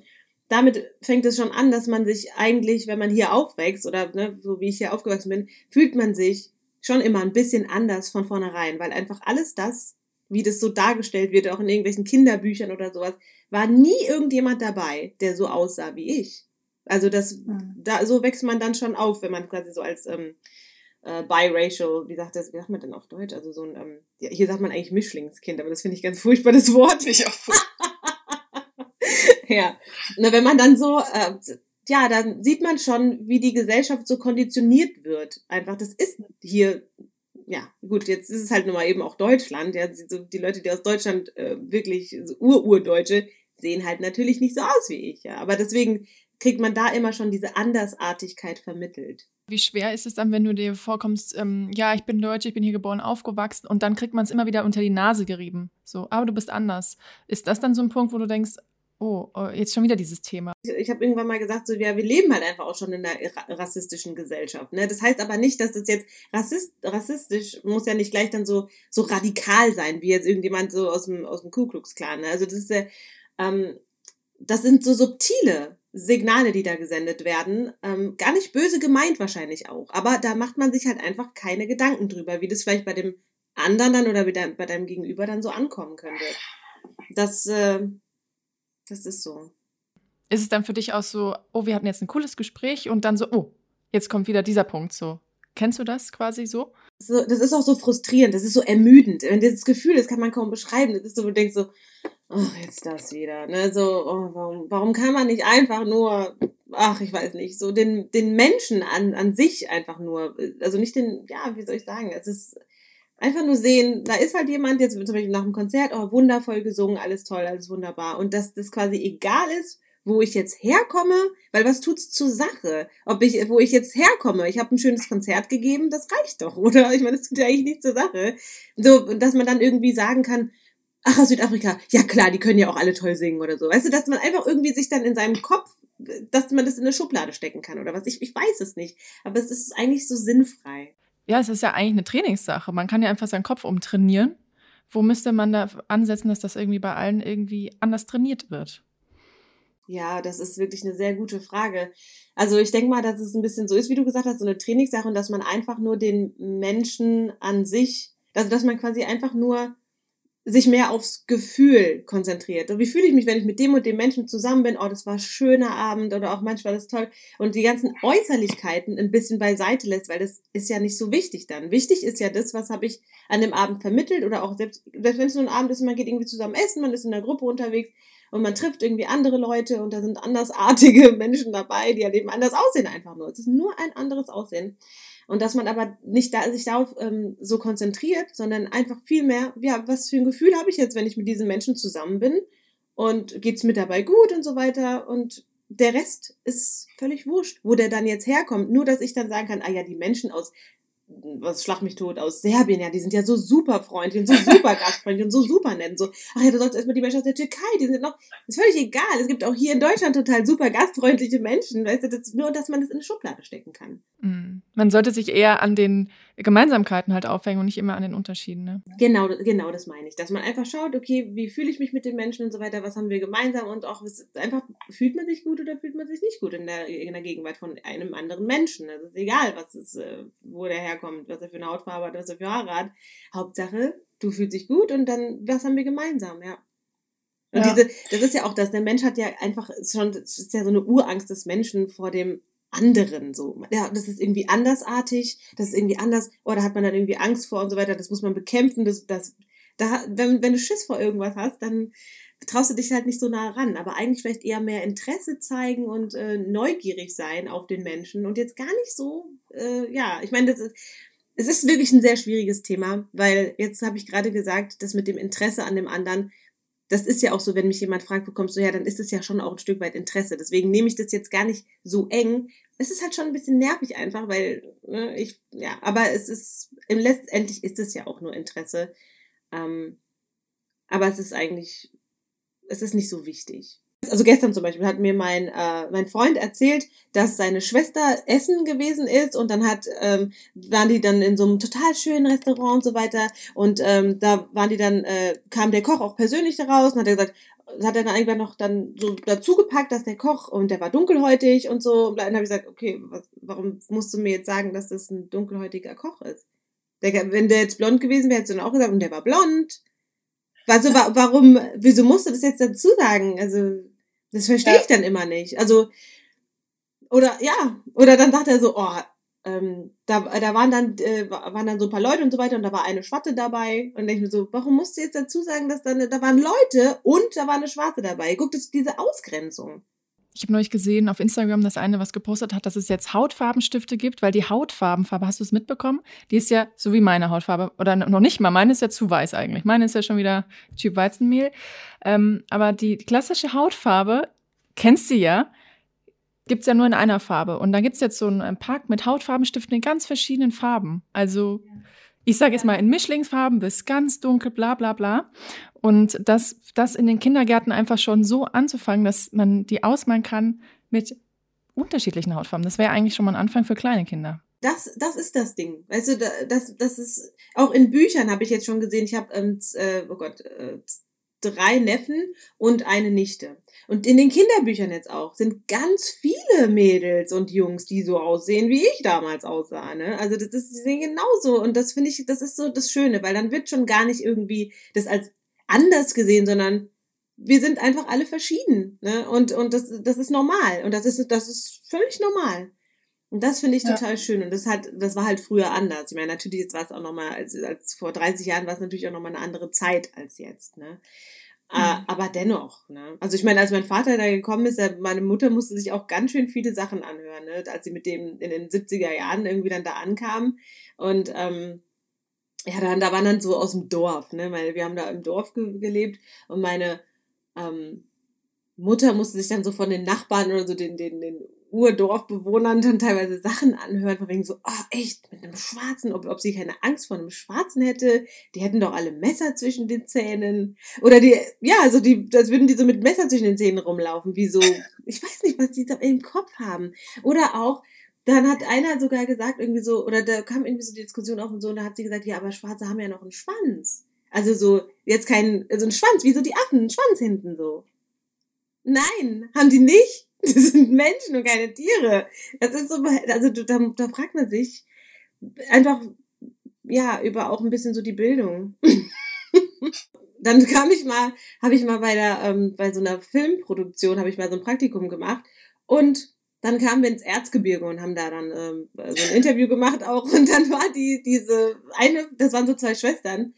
damit fängt es schon an, dass man sich eigentlich, wenn man hier aufwächst oder ne, so wie ich hier aufgewachsen bin, fühlt man sich schon immer ein bisschen anders von vornherein, weil einfach alles das, wie das so dargestellt wird, auch in irgendwelchen Kinderbüchern oder sowas, war nie irgendjemand dabei, der so aussah wie ich. Also das, mhm. da so wächst man dann schon auf, wenn man quasi so als ähm, äh, biracial, wie sagt das, wie sagt man denn auf Deutsch? Also so ein, ähm, hier sagt man eigentlich Mischlingskind, aber das finde ich ganz furchtbar, das Wort. Ich auch. ja. Na, wenn man dann so, äh, ja, dann sieht man schon, wie die Gesellschaft so konditioniert wird. Einfach, das ist hier, ja, gut, jetzt ist es halt nun mal eben auch Deutschland. Ja, die Leute, die aus Deutschland äh, wirklich so Ur-Urdeutsche sehen halt natürlich nicht so aus wie ich, ja. Aber deswegen kriegt man da immer schon diese Andersartigkeit vermittelt. Wie schwer ist es dann, wenn du dir vorkommst, ähm, ja, ich bin Deutsch, ich bin hier geboren, aufgewachsen und dann kriegt man es immer wieder unter die Nase gerieben. So, aber du bist anders. Ist das dann so ein Punkt, wo du denkst, Oh, oh, jetzt schon wieder dieses Thema. Ich, ich habe irgendwann mal gesagt, so ja, wir leben halt einfach auch schon in einer rassistischen Gesellschaft. Ne? Das heißt aber nicht, dass das jetzt rassist, rassistisch muss ja nicht gleich dann so so radikal sein, wie jetzt irgendjemand so aus dem aus dem Ku Klux Klan. Ne? Also das ist ähm, das sind so subtile Signale, die da gesendet werden. Ähm, gar nicht böse gemeint wahrscheinlich auch, aber da macht man sich halt einfach keine Gedanken drüber, wie das vielleicht bei dem anderen dann oder bei deinem Gegenüber dann so ankommen könnte. Das äh, das ist so. Ist es dann für dich auch so, oh, wir hatten jetzt ein cooles Gespräch und dann so, oh, jetzt kommt wieder dieser Punkt so. Kennst du das quasi so? so das ist auch so frustrierend, das ist so ermüdend. Wenn dieses Gefühl, das kann man kaum beschreiben. Das ist so, du denkst so, ach, jetzt das wieder. Ne? So, oh, warum, warum kann man nicht einfach nur, ach, ich weiß nicht, so den, den Menschen an, an sich einfach nur, also nicht den, ja, wie soll ich sagen, es ist Einfach nur sehen, da ist halt jemand, jetzt zum Beispiel nach dem Konzert, oh, wundervoll gesungen, alles toll, alles wunderbar. Und dass das quasi egal ist, wo ich jetzt herkomme, weil was tut's zur Sache? Ob ich, wo ich jetzt herkomme, ich habe ein schönes Konzert gegeben, das reicht doch, oder? Ich meine, das tut ja eigentlich nichts zur Sache. So, dass man dann irgendwie sagen kann, ach, aus Südafrika, ja klar, die können ja auch alle toll singen oder so. Weißt du, dass man einfach irgendwie sich dann in seinem Kopf, dass man das in eine Schublade stecken kann oder was. Ich, ich weiß es nicht. Aber es ist eigentlich so sinnfrei ja, es ist ja eigentlich eine Trainingssache. Man kann ja einfach seinen Kopf umtrainieren. Wo müsste man da ansetzen, dass das irgendwie bei allen irgendwie anders trainiert wird? Ja, das ist wirklich eine sehr gute Frage. Also ich denke mal, dass es ein bisschen so ist, wie du gesagt hast, so eine Trainingssache und dass man einfach nur den Menschen an sich, also dass man quasi einfach nur sich mehr aufs Gefühl konzentriert. Und wie fühle ich mich, wenn ich mit dem und dem Menschen zusammen bin? Oh, das war ein schöner Abend oder auch manchmal das toll. Und die ganzen Äußerlichkeiten ein bisschen beiseite lässt, weil das ist ja nicht so wichtig dann. Wichtig ist ja das, was habe ich an dem Abend vermittelt oder auch selbst, selbst wenn es nur ein Abend ist, man geht irgendwie zusammen essen, man ist in der Gruppe unterwegs und man trifft irgendwie andere Leute und da sind andersartige Menschen dabei, die ja eben anders aussehen einfach nur. Es ist nur ein anderes Aussehen. Und dass man aber nicht da, sich darauf ähm, so konzentriert, sondern einfach viel mehr, ja, was für ein Gefühl habe ich jetzt, wenn ich mit diesen Menschen zusammen bin und geht's mir dabei gut und so weiter und der Rest ist völlig wurscht, wo der dann jetzt herkommt. Nur, dass ich dann sagen kann, ah ja, die Menschen aus was schlag mich tot aus Serbien, ja, die sind ja so super freundlich und so super gastfreundlich und so super nett. So, ach ja, du sollst erstmal die Menschen aus der Türkei, die sind noch, ist völlig egal. Es gibt auch hier in Deutschland total super gastfreundliche Menschen, weißt du, das, nur, dass man das in eine Schublade stecken kann. Mm. Man sollte sich eher an den Gemeinsamkeiten halt aufhängen und nicht immer an den Unterschieden, ne? Genau, genau das meine ich. Dass man einfach schaut, okay, wie fühle ich mich mit den Menschen und so weiter, was haben wir gemeinsam und auch einfach, fühlt man sich gut oder fühlt man sich nicht gut in der, in der Gegenwart von einem anderen Menschen. Das ist egal, was ist, äh, wo der herkommt, was er für eine Hautfarbe hat, was er für Haare hat. Hauptsache, du fühlst dich gut und dann, was haben wir gemeinsam, ja. Und ja. diese, das ist ja auch das, der Mensch hat ja einfach schon, das ist ja so eine Urangst des Menschen vor dem anderen so. Ja, das ist irgendwie andersartig, das ist irgendwie anders, oder hat man dann irgendwie Angst vor und so weiter, das muss man bekämpfen, das, das, da, wenn, wenn du Schiss vor irgendwas hast, dann traust du dich halt nicht so nah ran, aber eigentlich vielleicht eher mehr Interesse zeigen und äh, neugierig sein auf den Menschen und jetzt gar nicht so, äh, ja, ich meine, das ist, es ist wirklich ein sehr schwieriges Thema, weil jetzt habe ich gerade gesagt, das mit dem Interesse an dem anderen, das ist ja auch so, wenn mich jemand fragt, wo kommst du her, dann ist es ja schon auch ein Stück weit Interesse. Deswegen nehme ich das jetzt gar nicht so eng. Es ist halt schon ein bisschen nervig einfach, weil ne, ich, ja, aber es ist, letztendlich ist es ja auch nur Interesse. Ähm, aber es ist eigentlich, es ist nicht so wichtig. Also gestern zum Beispiel hat mir mein, äh, mein Freund erzählt, dass seine Schwester essen gewesen ist und dann hat, ähm, waren die dann in so einem total schönen Restaurant und so weiter und ähm, da waren die dann, äh, kam der Koch auch persönlich daraus und hat er gesagt, hat er dann irgendwann noch dann so dazu gepackt, dass der Koch und der war dunkelhäutig und so und dann habe ich gesagt, okay, was, warum musst du mir jetzt sagen, dass das ein dunkelhäutiger Koch ist? Der, wenn der jetzt blond gewesen wäre, hättest du dann auch gesagt, und der war blond. Also warum, wieso musst du das jetzt dazu sagen? Also das verstehe ich dann immer nicht. Also, oder ja, oder dann sagt er so, oh, ähm, da, da waren dann, äh, waren dann so ein paar Leute und so weiter und da war eine Schwatte dabei. Und ich mir so, warum musst du jetzt dazu sagen, dass da, da waren Leute und da war eine Schwarze dabei? Guck, das ist diese Ausgrenzung. Ich habe neulich gesehen auf Instagram, dass eine was gepostet hat, dass es jetzt Hautfarbenstifte gibt, weil die Hautfarbenfarbe, hast du es mitbekommen? Die ist ja so wie meine Hautfarbe. Oder noch nicht mal, meine ist ja zu weiß eigentlich. Meine ist ja schon wieder Typ Weizenmehl. Ähm, aber die klassische Hautfarbe, kennst du ja, gibt's ja nur in einer Farbe. Und da gibt's jetzt so einen Pack mit Hautfarbenstiften in ganz verschiedenen Farben. Also ich sage jetzt mal in Mischlingsfarben bis ganz dunkel, bla bla bla. Und das, das in den Kindergärten einfach schon so anzufangen, dass man die ausmalen kann mit unterschiedlichen Hautfarben. Das wäre eigentlich schon mal ein Anfang für kleine Kinder. Das, das ist das Ding. Weißt du, das, das ist auch in Büchern habe ich jetzt schon gesehen. Ich habe, ähm, äh, oh Gott, äh, drei Neffen und eine Nichte. Und in den Kinderbüchern jetzt auch sind ganz viele Mädels und Jungs, die so aussehen, wie ich damals aussah. Ne? Also das ist, die sehen genauso. Und das finde ich, das ist so das Schöne, weil dann wird schon gar nicht irgendwie das als anders gesehen, sondern wir sind einfach alle verschieden. Ne? Und, und das, das ist normal. Und das ist, das ist völlig normal. Und das finde ich ja. total schön. Und das hat, das war halt früher anders. Ich meine, natürlich jetzt war es auch nochmal, als, als vor 30 Jahren war es natürlich auch nochmal eine andere Zeit als jetzt, ne? Äh, mhm. aber dennoch, ne? Also ich meine, als mein Vater da gekommen ist, meine Mutter musste sich auch ganz schön viele Sachen anhören, ne? Als sie mit dem in den 70er Jahren irgendwie dann da ankam. Und ähm, ja, dann, da waren dann so aus dem Dorf, ne? Weil wir haben da im Dorf ge gelebt und meine ähm, Mutter musste sich dann so von den Nachbarn oder so den, den, den Urdorfbewohnern dann teilweise Sachen anhört, von wegen so, oh echt, mit einem Schwarzen, ob, ob sie keine Angst vor einem Schwarzen hätte, die hätten doch alle Messer zwischen den Zähnen. Oder die, ja, also die, als würden die so mit Messer zwischen den Zähnen rumlaufen, wie so, ich weiß nicht, was die da im Kopf haben. Oder auch, dann hat einer sogar gesagt, irgendwie so, oder da kam irgendwie so die Diskussion auf und so, und da hat sie gesagt, ja, aber Schwarze haben ja noch einen Schwanz. Also so, jetzt kein, also ein Schwanz, wie so die Affen, ein Schwanz hinten so. Nein, haben die nicht. Das sind Menschen und keine Tiere. Das ist so, also da, da fragt man sich einfach, ja, über auch ein bisschen so die Bildung. Dann kam ich mal, habe ich mal bei der, ähm, bei so einer Filmproduktion, habe ich mal so ein Praktikum gemacht und dann kamen wir ins Erzgebirge und haben da dann ähm, so ein Interview gemacht auch und dann war die, diese eine, das waren so zwei Schwestern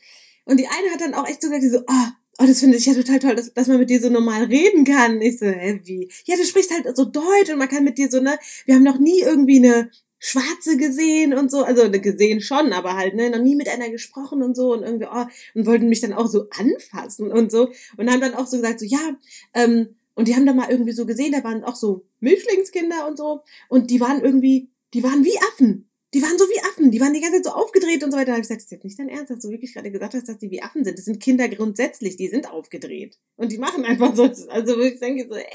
und die eine hat dann auch echt so gesagt, die so, oh, Oh, das finde ich ja total toll, dass, dass man mit dir so normal reden kann. Ich so, hä, wie? Ja, du sprichst halt so Deutsch und man kann mit dir so, ne, wir haben noch nie irgendwie eine Schwarze gesehen und so, also ne, gesehen schon, aber halt, ne, noch nie mit einer gesprochen und so. Und irgendwie, oh, und wollten mich dann auch so anfassen und so. Und haben dann auch so gesagt, so, ja, ähm, und die haben dann mal irgendwie so gesehen, da waren auch so Mischlingskinder und so. Und die waren irgendwie, die waren wie Affen die waren so wie Affen, die waren die ganze Zeit so aufgedreht und so weiter. Da habe ich gesagt, das ist jetzt nicht dein Ernst, dass du wirklich gerade gesagt hast, dass die wie Affen sind. Das sind Kinder grundsätzlich, die sind aufgedreht. Und die machen einfach so, also ich denke so, äh,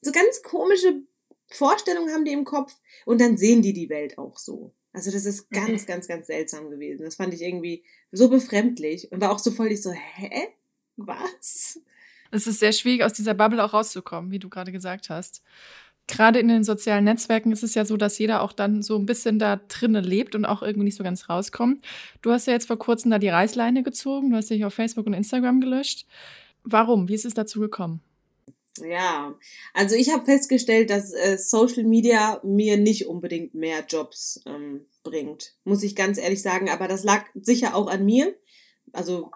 so ganz komische Vorstellungen haben die im Kopf und dann sehen die die Welt auch so. Also das ist ganz, ganz, ganz seltsam gewesen. Das fand ich irgendwie so befremdlich und war auch so voll ich so, hä? Was? Es ist sehr schwierig, aus dieser Bubble auch rauszukommen, wie du gerade gesagt hast gerade in den sozialen Netzwerken ist es ja so, dass jeder auch dann so ein bisschen da drinnen lebt und auch irgendwie nicht so ganz rauskommt. Du hast ja jetzt vor kurzem da die Reißleine gezogen, du hast dich auf Facebook und Instagram gelöscht. Warum? Wie ist es dazu gekommen? Ja, also ich habe festgestellt, dass äh, Social Media mir nicht unbedingt mehr Jobs ähm, bringt, muss ich ganz ehrlich sagen. Aber das lag sicher auch an mir, also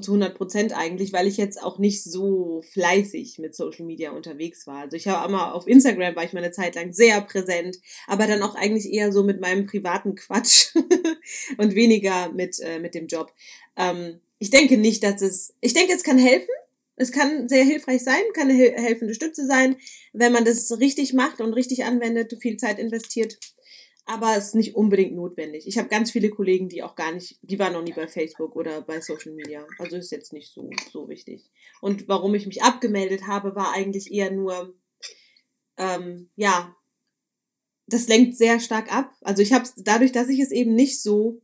zu 100 Prozent eigentlich, weil ich jetzt auch nicht so fleißig mit Social Media unterwegs war. Also ich habe immer auf Instagram war ich mal eine Zeit lang sehr präsent, aber dann auch eigentlich eher so mit meinem privaten Quatsch und weniger mit, äh, mit dem Job. Ähm, ich denke nicht, dass es, ich denke, es kann helfen. Es kann sehr hilfreich sein, kann eine helfende Stütze sein, wenn man das richtig macht und richtig anwendet, viel Zeit investiert aber es ist nicht unbedingt notwendig. Ich habe ganz viele Kollegen, die auch gar nicht, die waren noch nie bei Facebook oder bei Social Media. Also ist jetzt nicht so, so wichtig. Und warum ich mich abgemeldet habe, war eigentlich eher nur, ähm, ja, das lenkt sehr stark ab. Also ich habe dadurch, dass ich es eben nicht so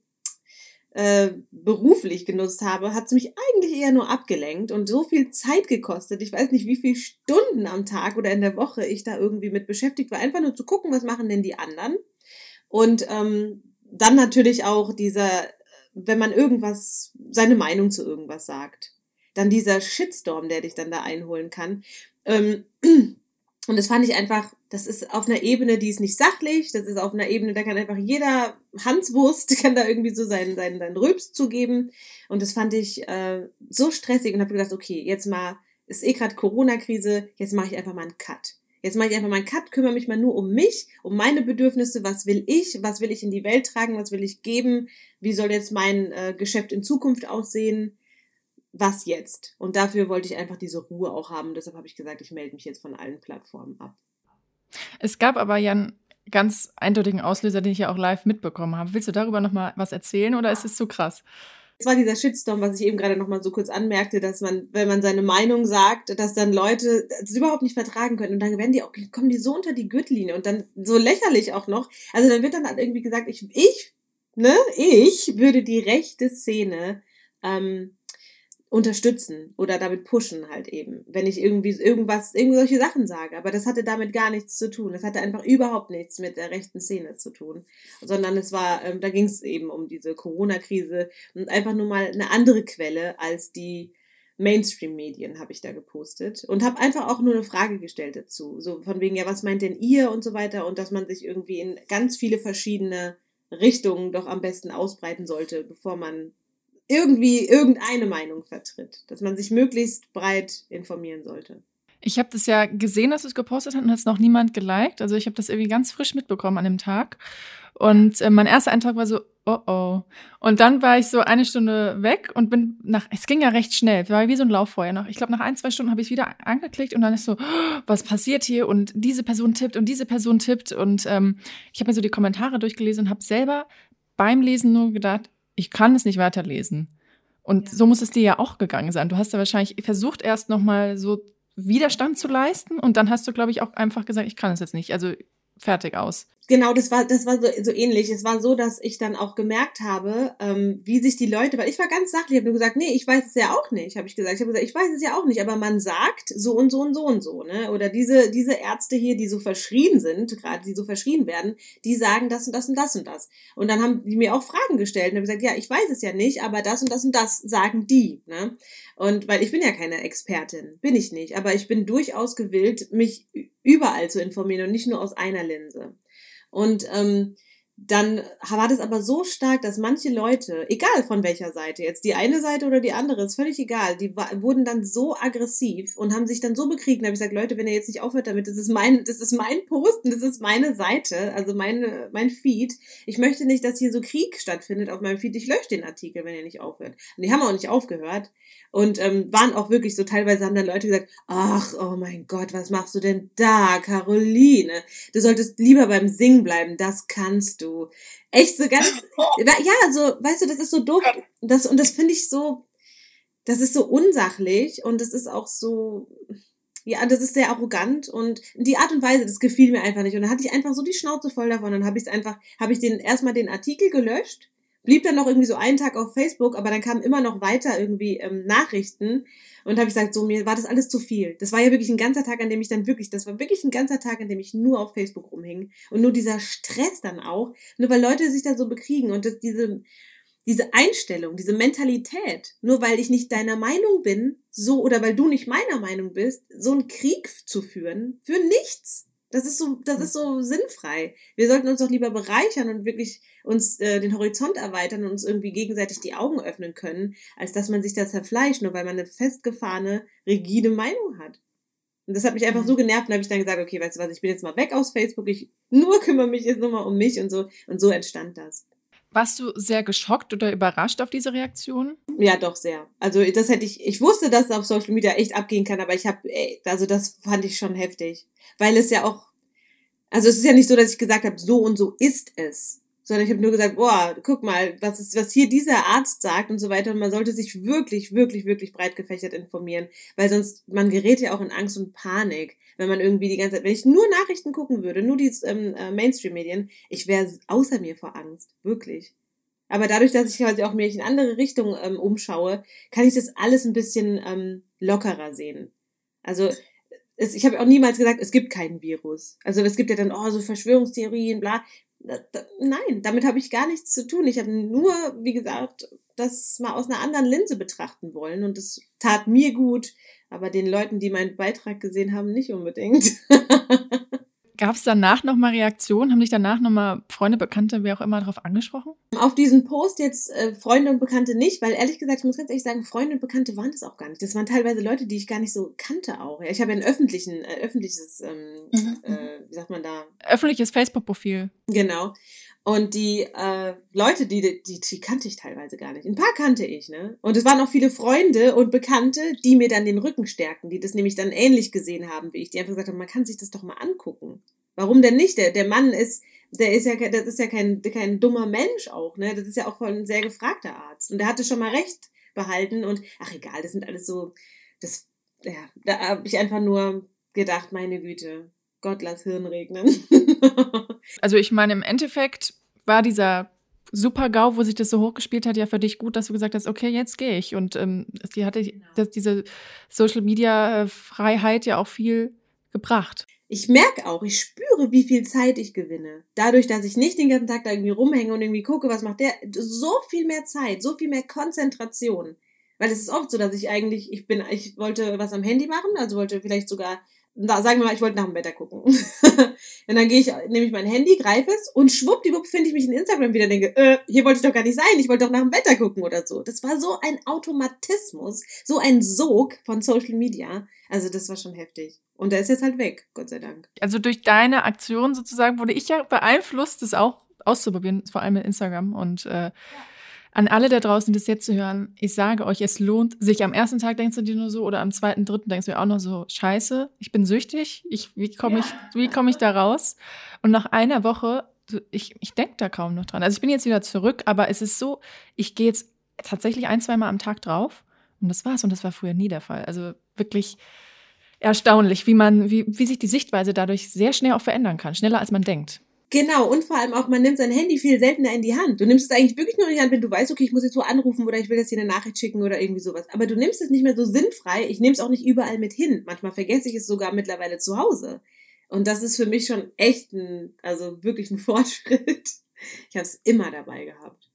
äh, beruflich genutzt habe, hat es mich eigentlich eher nur abgelenkt und so viel Zeit gekostet. Ich weiß nicht, wie viele Stunden am Tag oder in der Woche ich da irgendwie mit beschäftigt war, einfach nur zu gucken, was machen denn die anderen und ähm, dann natürlich auch dieser, wenn man irgendwas, seine Meinung zu irgendwas sagt. Dann dieser Shitstorm, der dich dann da einholen kann. Ähm, und das fand ich einfach, das ist auf einer Ebene, die ist nicht sachlich, das ist auf einer Ebene, da kann einfach jeder Hanswurst, kann da irgendwie so seinen, seinen, seinen Rülps zugeben. Und das fand ich äh, so stressig und habe gedacht, okay, jetzt mal, ist eh gerade Corona-Krise, jetzt mache ich einfach mal einen Cut. Jetzt mache ich einfach mal einen Cut, kümmere mich mal nur um mich, um meine Bedürfnisse, was will ich, was will ich in die Welt tragen, was will ich geben, wie soll jetzt mein äh, Geschäft in Zukunft aussehen, was jetzt. Und dafür wollte ich einfach diese Ruhe auch haben. Deshalb habe ich gesagt, ich melde mich jetzt von allen Plattformen ab. Es gab aber ja einen ganz eindeutigen Auslöser, den ich ja auch live mitbekommen habe. Willst du darüber nochmal was erzählen oder ist es zu krass? Es war dieser Shitstorm, was ich eben gerade noch mal so kurz anmerkte, dass man, wenn man seine Meinung sagt, dass dann Leute das überhaupt nicht vertragen können und dann werden die auch, kommen die so unter die Gürtellinie und dann so lächerlich auch noch. Also dann wird dann halt irgendwie gesagt, ich, ich, ne, ich würde die rechte Szene ähm, unterstützen oder damit pushen halt eben, wenn ich irgendwie irgendwas, irgendwie solche Sachen sage. Aber das hatte damit gar nichts zu tun. Das hatte einfach überhaupt nichts mit der rechten Szene zu tun, sondern es war, ähm, da ging es eben um diese Corona-Krise und einfach nur mal eine andere Quelle als die Mainstream-Medien habe ich da gepostet und habe einfach auch nur eine Frage gestellt dazu, so von wegen ja, was meint denn ihr und so weiter und dass man sich irgendwie in ganz viele verschiedene Richtungen doch am besten ausbreiten sollte, bevor man irgendwie irgendeine Meinung vertritt, dass man sich möglichst breit informieren sollte. Ich habe das ja gesehen, dass du es gepostet hast und hat es noch niemand geliked. Also ich habe das irgendwie ganz frisch mitbekommen an dem Tag. Und äh, mein erster Eindruck war so, oh oh. Und dann war ich so eine Stunde weg und bin nach, es ging ja recht schnell, es war wie so ein Lauffeuer noch. Ich glaube, nach ein, zwei Stunden habe ich wieder angeklickt und dann ist so, oh, was passiert hier? Und diese Person tippt und diese Person tippt. Und ähm, ich habe mir so die Kommentare durchgelesen und habe selber beim Lesen nur gedacht, ich kann es nicht weiterlesen. Und ja. so muss es dir ja auch gegangen sein. Du hast ja wahrscheinlich versucht, erst nochmal so Widerstand zu leisten und dann hast du, glaube ich, auch einfach gesagt, ich kann es jetzt nicht. Also fertig aus genau, das war, das war so, so ähnlich. Es war so, dass ich dann auch gemerkt habe, ähm, wie sich die Leute, weil ich war ganz sachlich, ich habe nur gesagt, nee, ich weiß es ja auch nicht, habe ich gesagt. Ich habe gesagt, ich weiß es ja auch nicht, aber man sagt so und so und so und so, ne? Oder diese, diese Ärzte hier, die so verschrien sind, gerade die so verschrien werden, die sagen das und das und das und das. Und dann haben die mir auch Fragen gestellt und habe gesagt, ja, ich weiß es ja nicht, aber das und das und das sagen die, ne? Und weil ich bin ja keine Expertin, bin ich nicht, aber ich bin durchaus gewillt, mich überall zu informieren und nicht nur aus einer Linse. Und ähm, dann war das aber so stark, dass manche Leute, egal von welcher Seite, jetzt die eine Seite oder die andere, ist völlig egal, die wurden dann so aggressiv und haben sich dann so bekriegt. Und habe ich gesagt, Leute, wenn ihr jetzt nicht aufhört damit, das ist mein, das ist mein Post das ist meine Seite, also meine, mein Feed. Ich möchte nicht, dass hier so Krieg stattfindet auf meinem Feed. Ich lösche den Artikel, wenn ihr nicht aufhört. Und die haben auch nicht aufgehört und ähm, waren auch wirklich so, teilweise haben dann Leute gesagt, ach, oh mein Gott, was machst du denn da, Caroline? Du solltest lieber beim Singen bleiben, das kannst du. Echt so ganz, ja, so, weißt du, das ist so doof, das, und das finde ich so, das ist so unsachlich und das ist auch so, ja, das ist sehr arrogant und die Art und Weise, das gefiel mir einfach nicht. Und dann hatte ich einfach so die Schnauze voll davon. Dann habe ich es einfach, habe ich den erstmal den Artikel gelöscht blieb dann noch irgendwie so einen Tag auf Facebook, aber dann kamen immer noch weiter irgendwie ähm, Nachrichten und habe ich gesagt, so mir war das alles zu viel. Das war ja wirklich ein ganzer Tag, an dem ich dann wirklich, das war wirklich ein ganzer Tag, an dem ich nur auf Facebook rumhing und nur dieser Stress dann auch, nur weil Leute sich da so bekriegen und das, diese diese Einstellung, diese Mentalität, nur weil ich nicht deiner Meinung bin, so oder weil du nicht meiner Meinung bist, so einen Krieg zu führen, für nichts. Das ist so, das ist so sinnfrei. Wir sollten uns doch lieber bereichern und wirklich uns äh, den Horizont erweitern und uns irgendwie gegenseitig die Augen öffnen können, als dass man sich da zerfleischt, nur weil man eine festgefahrene, rigide Meinung hat. Und das hat mich einfach so genervt und habe ich dann gesagt, okay, weißt du was, ich bin jetzt mal weg aus Facebook, ich nur kümmere mich jetzt nur mal um mich und so. Und so entstand das. Warst du sehr geschockt oder überrascht auf diese Reaktion? Ja, doch sehr. Also das hätte ich, ich wusste, dass es auf Social Media echt abgehen kann, aber ich habe, also das fand ich schon heftig, weil es ja auch, also es ist ja nicht so, dass ich gesagt habe, so und so ist es, sondern ich habe nur gesagt, boah, guck mal, was ist, was hier dieser Arzt sagt und so weiter. Und man sollte sich wirklich, wirklich, wirklich breit gefächert informieren, weil sonst man gerät ja auch in Angst und Panik, wenn man irgendwie die ganze Zeit, wenn ich nur Nachrichten gucken würde, nur die ähm, äh, Mainstream-Medien, ich wäre außer mir vor Angst, wirklich. Aber dadurch, dass ich quasi auch mich in andere Richtungen ähm, umschaue, kann ich das alles ein bisschen ähm, lockerer sehen. Also es, ich habe auch niemals gesagt, es gibt keinen Virus. Also es gibt ja dann, oh, so Verschwörungstheorien, bla nein, damit habe ich gar nichts zu tun. Ich habe nur, wie gesagt, das mal aus einer anderen Linse betrachten wollen und das tat mir gut, aber den Leuten, die meinen Beitrag gesehen haben, nicht unbedingt. Gab es danach nochmal Reaktionen? Haben dich danach nochmal Freunde, Bekannte, wer auch immer darauf angesprochen? Auf diesen Post jetzt äh, Freunde und Bekannte nicht, weil ehrlich gesagt, ich muss ganz ehrlich sagen, Freunde und Bekannte waren das auch gar nicht. Das waren teilweise Leute, die ich gar nicht so kannte auch. Ja, ich habe ja ein öffentlichen, äh, öffentliches, ähm, mhm. äh, wie sagt man da? Öffentliches Facebook-Profil. Genau. Und die äh, Leute, die, die, die kannte ich teilweise gar nicht. Ein paar kannte ich, ne? Und es waren auch viele Freunde und Bekannte, die mir dann den Rücken stärken, die das nämlich dann ähnlich gesehen haben wie ich, die einfach gesagt haben, man kann sich das doch mal angucken. Warum denn nicht? Der, der Mann ist, der ist ja, das ist ja kein, kein dummer Mensch auch, ne? Das ist ja auch ein sehr gefragter Arzt. Und der hatte schon mal recht behalten und, ach egal, das sind alles so, das, ja, da habe ich einfach nur gedacht, meine Güte, Gott lass Hirn regnen. also ich meine, im Endeffekt war dieser Super-GAU, wo sich das so hochgespielt hat, ja für dich gut, dass du gesagt hast, okay, jetzt gehe ich. Und ähm, die hatte genau. das, diese Social-Media-Freiheit ja auch viel gebracht. Ich merke auch, ich spüre, wie viel Zeit ich gewinne. Dadurch, dass ich nicht den ganzen Tag da irgendwie rumhänge und irgendwie gucke, was macht der. So viel mehr Zeit, so viel mehr Konzentration. Weil es ist oft so, dass ich eigentlich, ich bin, ich wollte was am Handy machen, also wollte vielleicht sogar da, sagen wir mal, ich wollte nach dem Wetter gucken. und dann gehe ich, nehme ich mein Handy, greife es und schwuppdiwupp finde ich mich in Instagram wieder denke, äh, hier wollte ich doch gar nicht sein, ich wollte doch nach dem Wetter gucken oder so. Das war so ein Automatismus, so ein Sog von Social Media. Also das war schon heftig. Und der ist jetzt halt weg, Gott sei Dank. Also durch deine Aktion sozusagen wurde ich ja beeinflusst, das auch auszuprobieren, vor allem mit Instagram und äh, ja an alle da draußen, das jetzt zu hören, ich sage euch, es lohnt sich. Am ersten Tag denkst du dir nur so oder am zweiten, dritten denkst du dir auch noch so, scheiße, ich bin süchtig, ich, wie komme ich, wie komme ich da raus? Und nach einer Woche, ich, ich denke da kaum noch dran. Also ich bin jetzt wieder zurück, aber es ist so, ich gehe jetzt tatsächlich ein, zweimal am Tag drauf und das war's. Und das war früher nie der Fall. Also wirklich erstaunlich, wie man, wie, wie sich die Sichtweise dadurch sehr schnell auch verändern kann, schneller als man denkt. Genau, und vor allem auch, man nimmt sein Handy viel seltener in die Hand. Du nimmst es eigentlich wirklich nur in die Hand, wenn du weißt, okay, ich muss jetzt so anrufen oder ich will jetzt hier eine Nachricht schicken oder irgendwie sowas. Aber du nimmst es nicht mehr so sinnfrei. Ich nehme es auch nicht überall mit hin. Manchmal vergesse ich es sogar mittlerweile zu Hause. Und das ist für mich schon echt ein, also wirklich ein Fortschritt. Ich habe es immer dabei gehabt.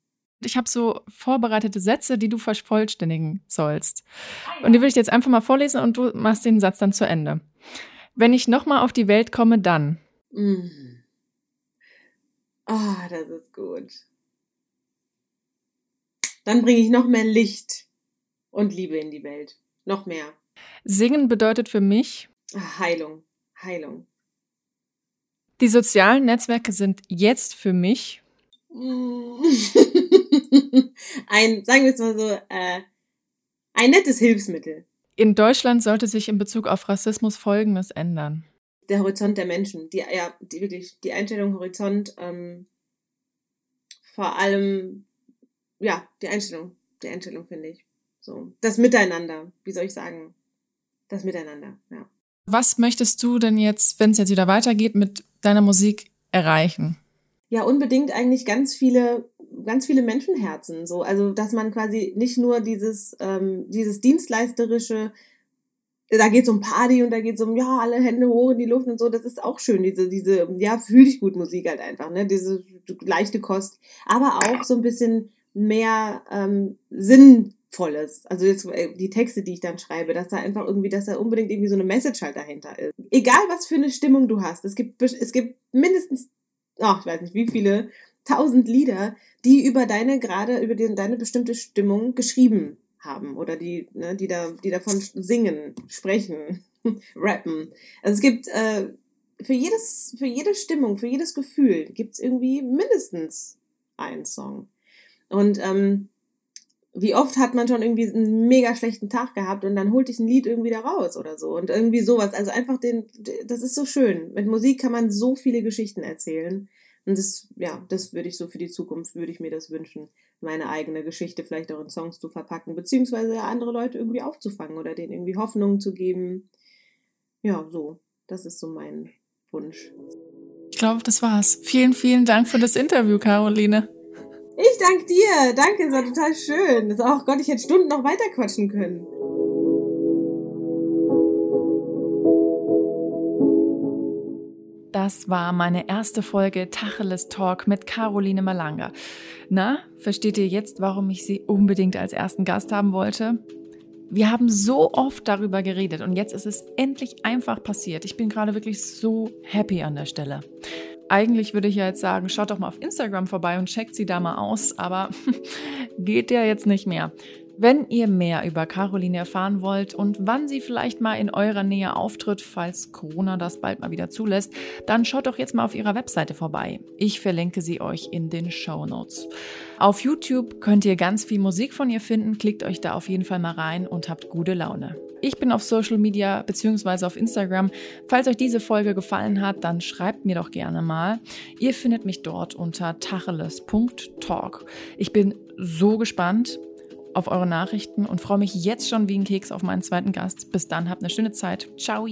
Ich habe so vorbereitete Sätze, die du vervollständigen sollst. Ah. Und die will ich jetzt einfach mal vorlesen und du machst den Satz dann zu Ende. Wenn ich nochmal auf die Welt komme, dann. Mhm. Ah, oh, das ist gut. Dann bringe ich noch mehr Licht und Liebe in die Welt. Noch mehr. Singen bedeutet für mich ah, Heilung. Heilung. Die sozialen Netzwerke sind jetzt für mich ein, sagen wir es mal so, äh, ein nettes Hilfsmittel. In Deutschland sollte sich in Bezug auf Rassismus Folgendes ändern der Horizont der Menschen, die ja die, wirklich die Einstellung Horizont, ähm, vor allem ja die Einstellung, die Einstellung finde ich so das Miteinander, wie soll ich sagen, das Miteinander, ja. Was möchtest du denn jetzt, wenn es jetzt wieder weitergeht, mit deiner Musik erreichen? Ja, unbedingt eigentlich ganz viele, ganz viele Menschenherzen. So, also dass man quasi nicht nur dieses, ähm, dieses dienstleisterische da geht es um Party und da geht es um, ja, alle Hände hoch in die Luft und so. Das ist auch schön, diese, diese, ja, fühl dich gut Musik halt einfach, ne? Diese leichte Kost. Aber auch so ein bisschen mehr ähm, Sinnvolles. Also jetzt äh, die Texte, die ich dann schreibe, dass da einfach irgendwie, dass da unbedingt irgendwie so eine Message halt dahinter ist. Egal was für eine Stimmung du hast, es gibt, es gibt mindestens, ach, ich weiß nicht wie viele, tausend Lieder, die über deine gerade, über die, deine bestimmte Stimmung geschrieben haben oder die, ne, die da, die davon singen, sprechen, rappen. Also es gibt äh, für jedes, für jede Stimmung, für jedes Gefühl gibt es irgendwie mindestens einen Song. Und ähm, wie oft hat man schon irgendwie einen mega schlechten Tag gehabt und dann holt dich ein Lied irgendwie da raus oder so und irgendwie sowas. Also einfach den, das ist so schön. Mit Musik kann man so viele Geschichten erzählen. Und das, ja, das würde ich so für die Zukunft, würde ich mir das wünschen, meine eigene Geschichte vielleicht auch in Songs zu verpacken, beziehungsweise andere Leute irgendwie aufzufangen oder denen irgendwie Hoffnung zu geben. Ja, so. Das ist so mein Wunsch. Ich glaube, das war's. Vielen, vielen Dank für das Interview, Caroline. Ich danke dir. Danke, es war total schön. Das auch Gott, ich hätte Stunden noch weiter quatschen können. Das war meine erste Folge Tacheles Talk mit Caroline Malanga. Na, versteht ihr jetzt, warum ich sie unbedingt als ersten Gast haben wollte? Wir haben so oft darüber geredet und jetzt ist es endlich einfach passiert. Ich bin gerade wirklich so happy an der Stelle. Eigentlich würde ich ja jetzt sagen, schaut doch mal auf Instagram vorbei und checkt sie da mal aus, aber geht ja jetzt nicht mehr. Wenn ihr mehr über Caroline erfahren wollt und wann sie vielleicht mal in eurer Nähe auftritt, falls Corona das bald mal wieder zulässt, dann schaut doch jetzt mal auf ihrer Webseite vorbei. Ich verlinke sie euch in den Show Notes. Auf YouTube könnt ihr ganz viel Musik von ihr finden. Klickt euch da auf jeden Fall mal rein und habt gute Laune. Ich bin auf Social Media bzw. auf Instagram. Falls euch diese Folge gefallen hat, dann schreibt mir doch gerne mal. Ihr findet mich dort unter tacheles.talk. Ich bin so gespannt auf eure Nachrichten und freue mich jetzt schon wie ein Keks auf meinen zweiten Gast. Bis dann, habt eine schöne Zeit. Ciao.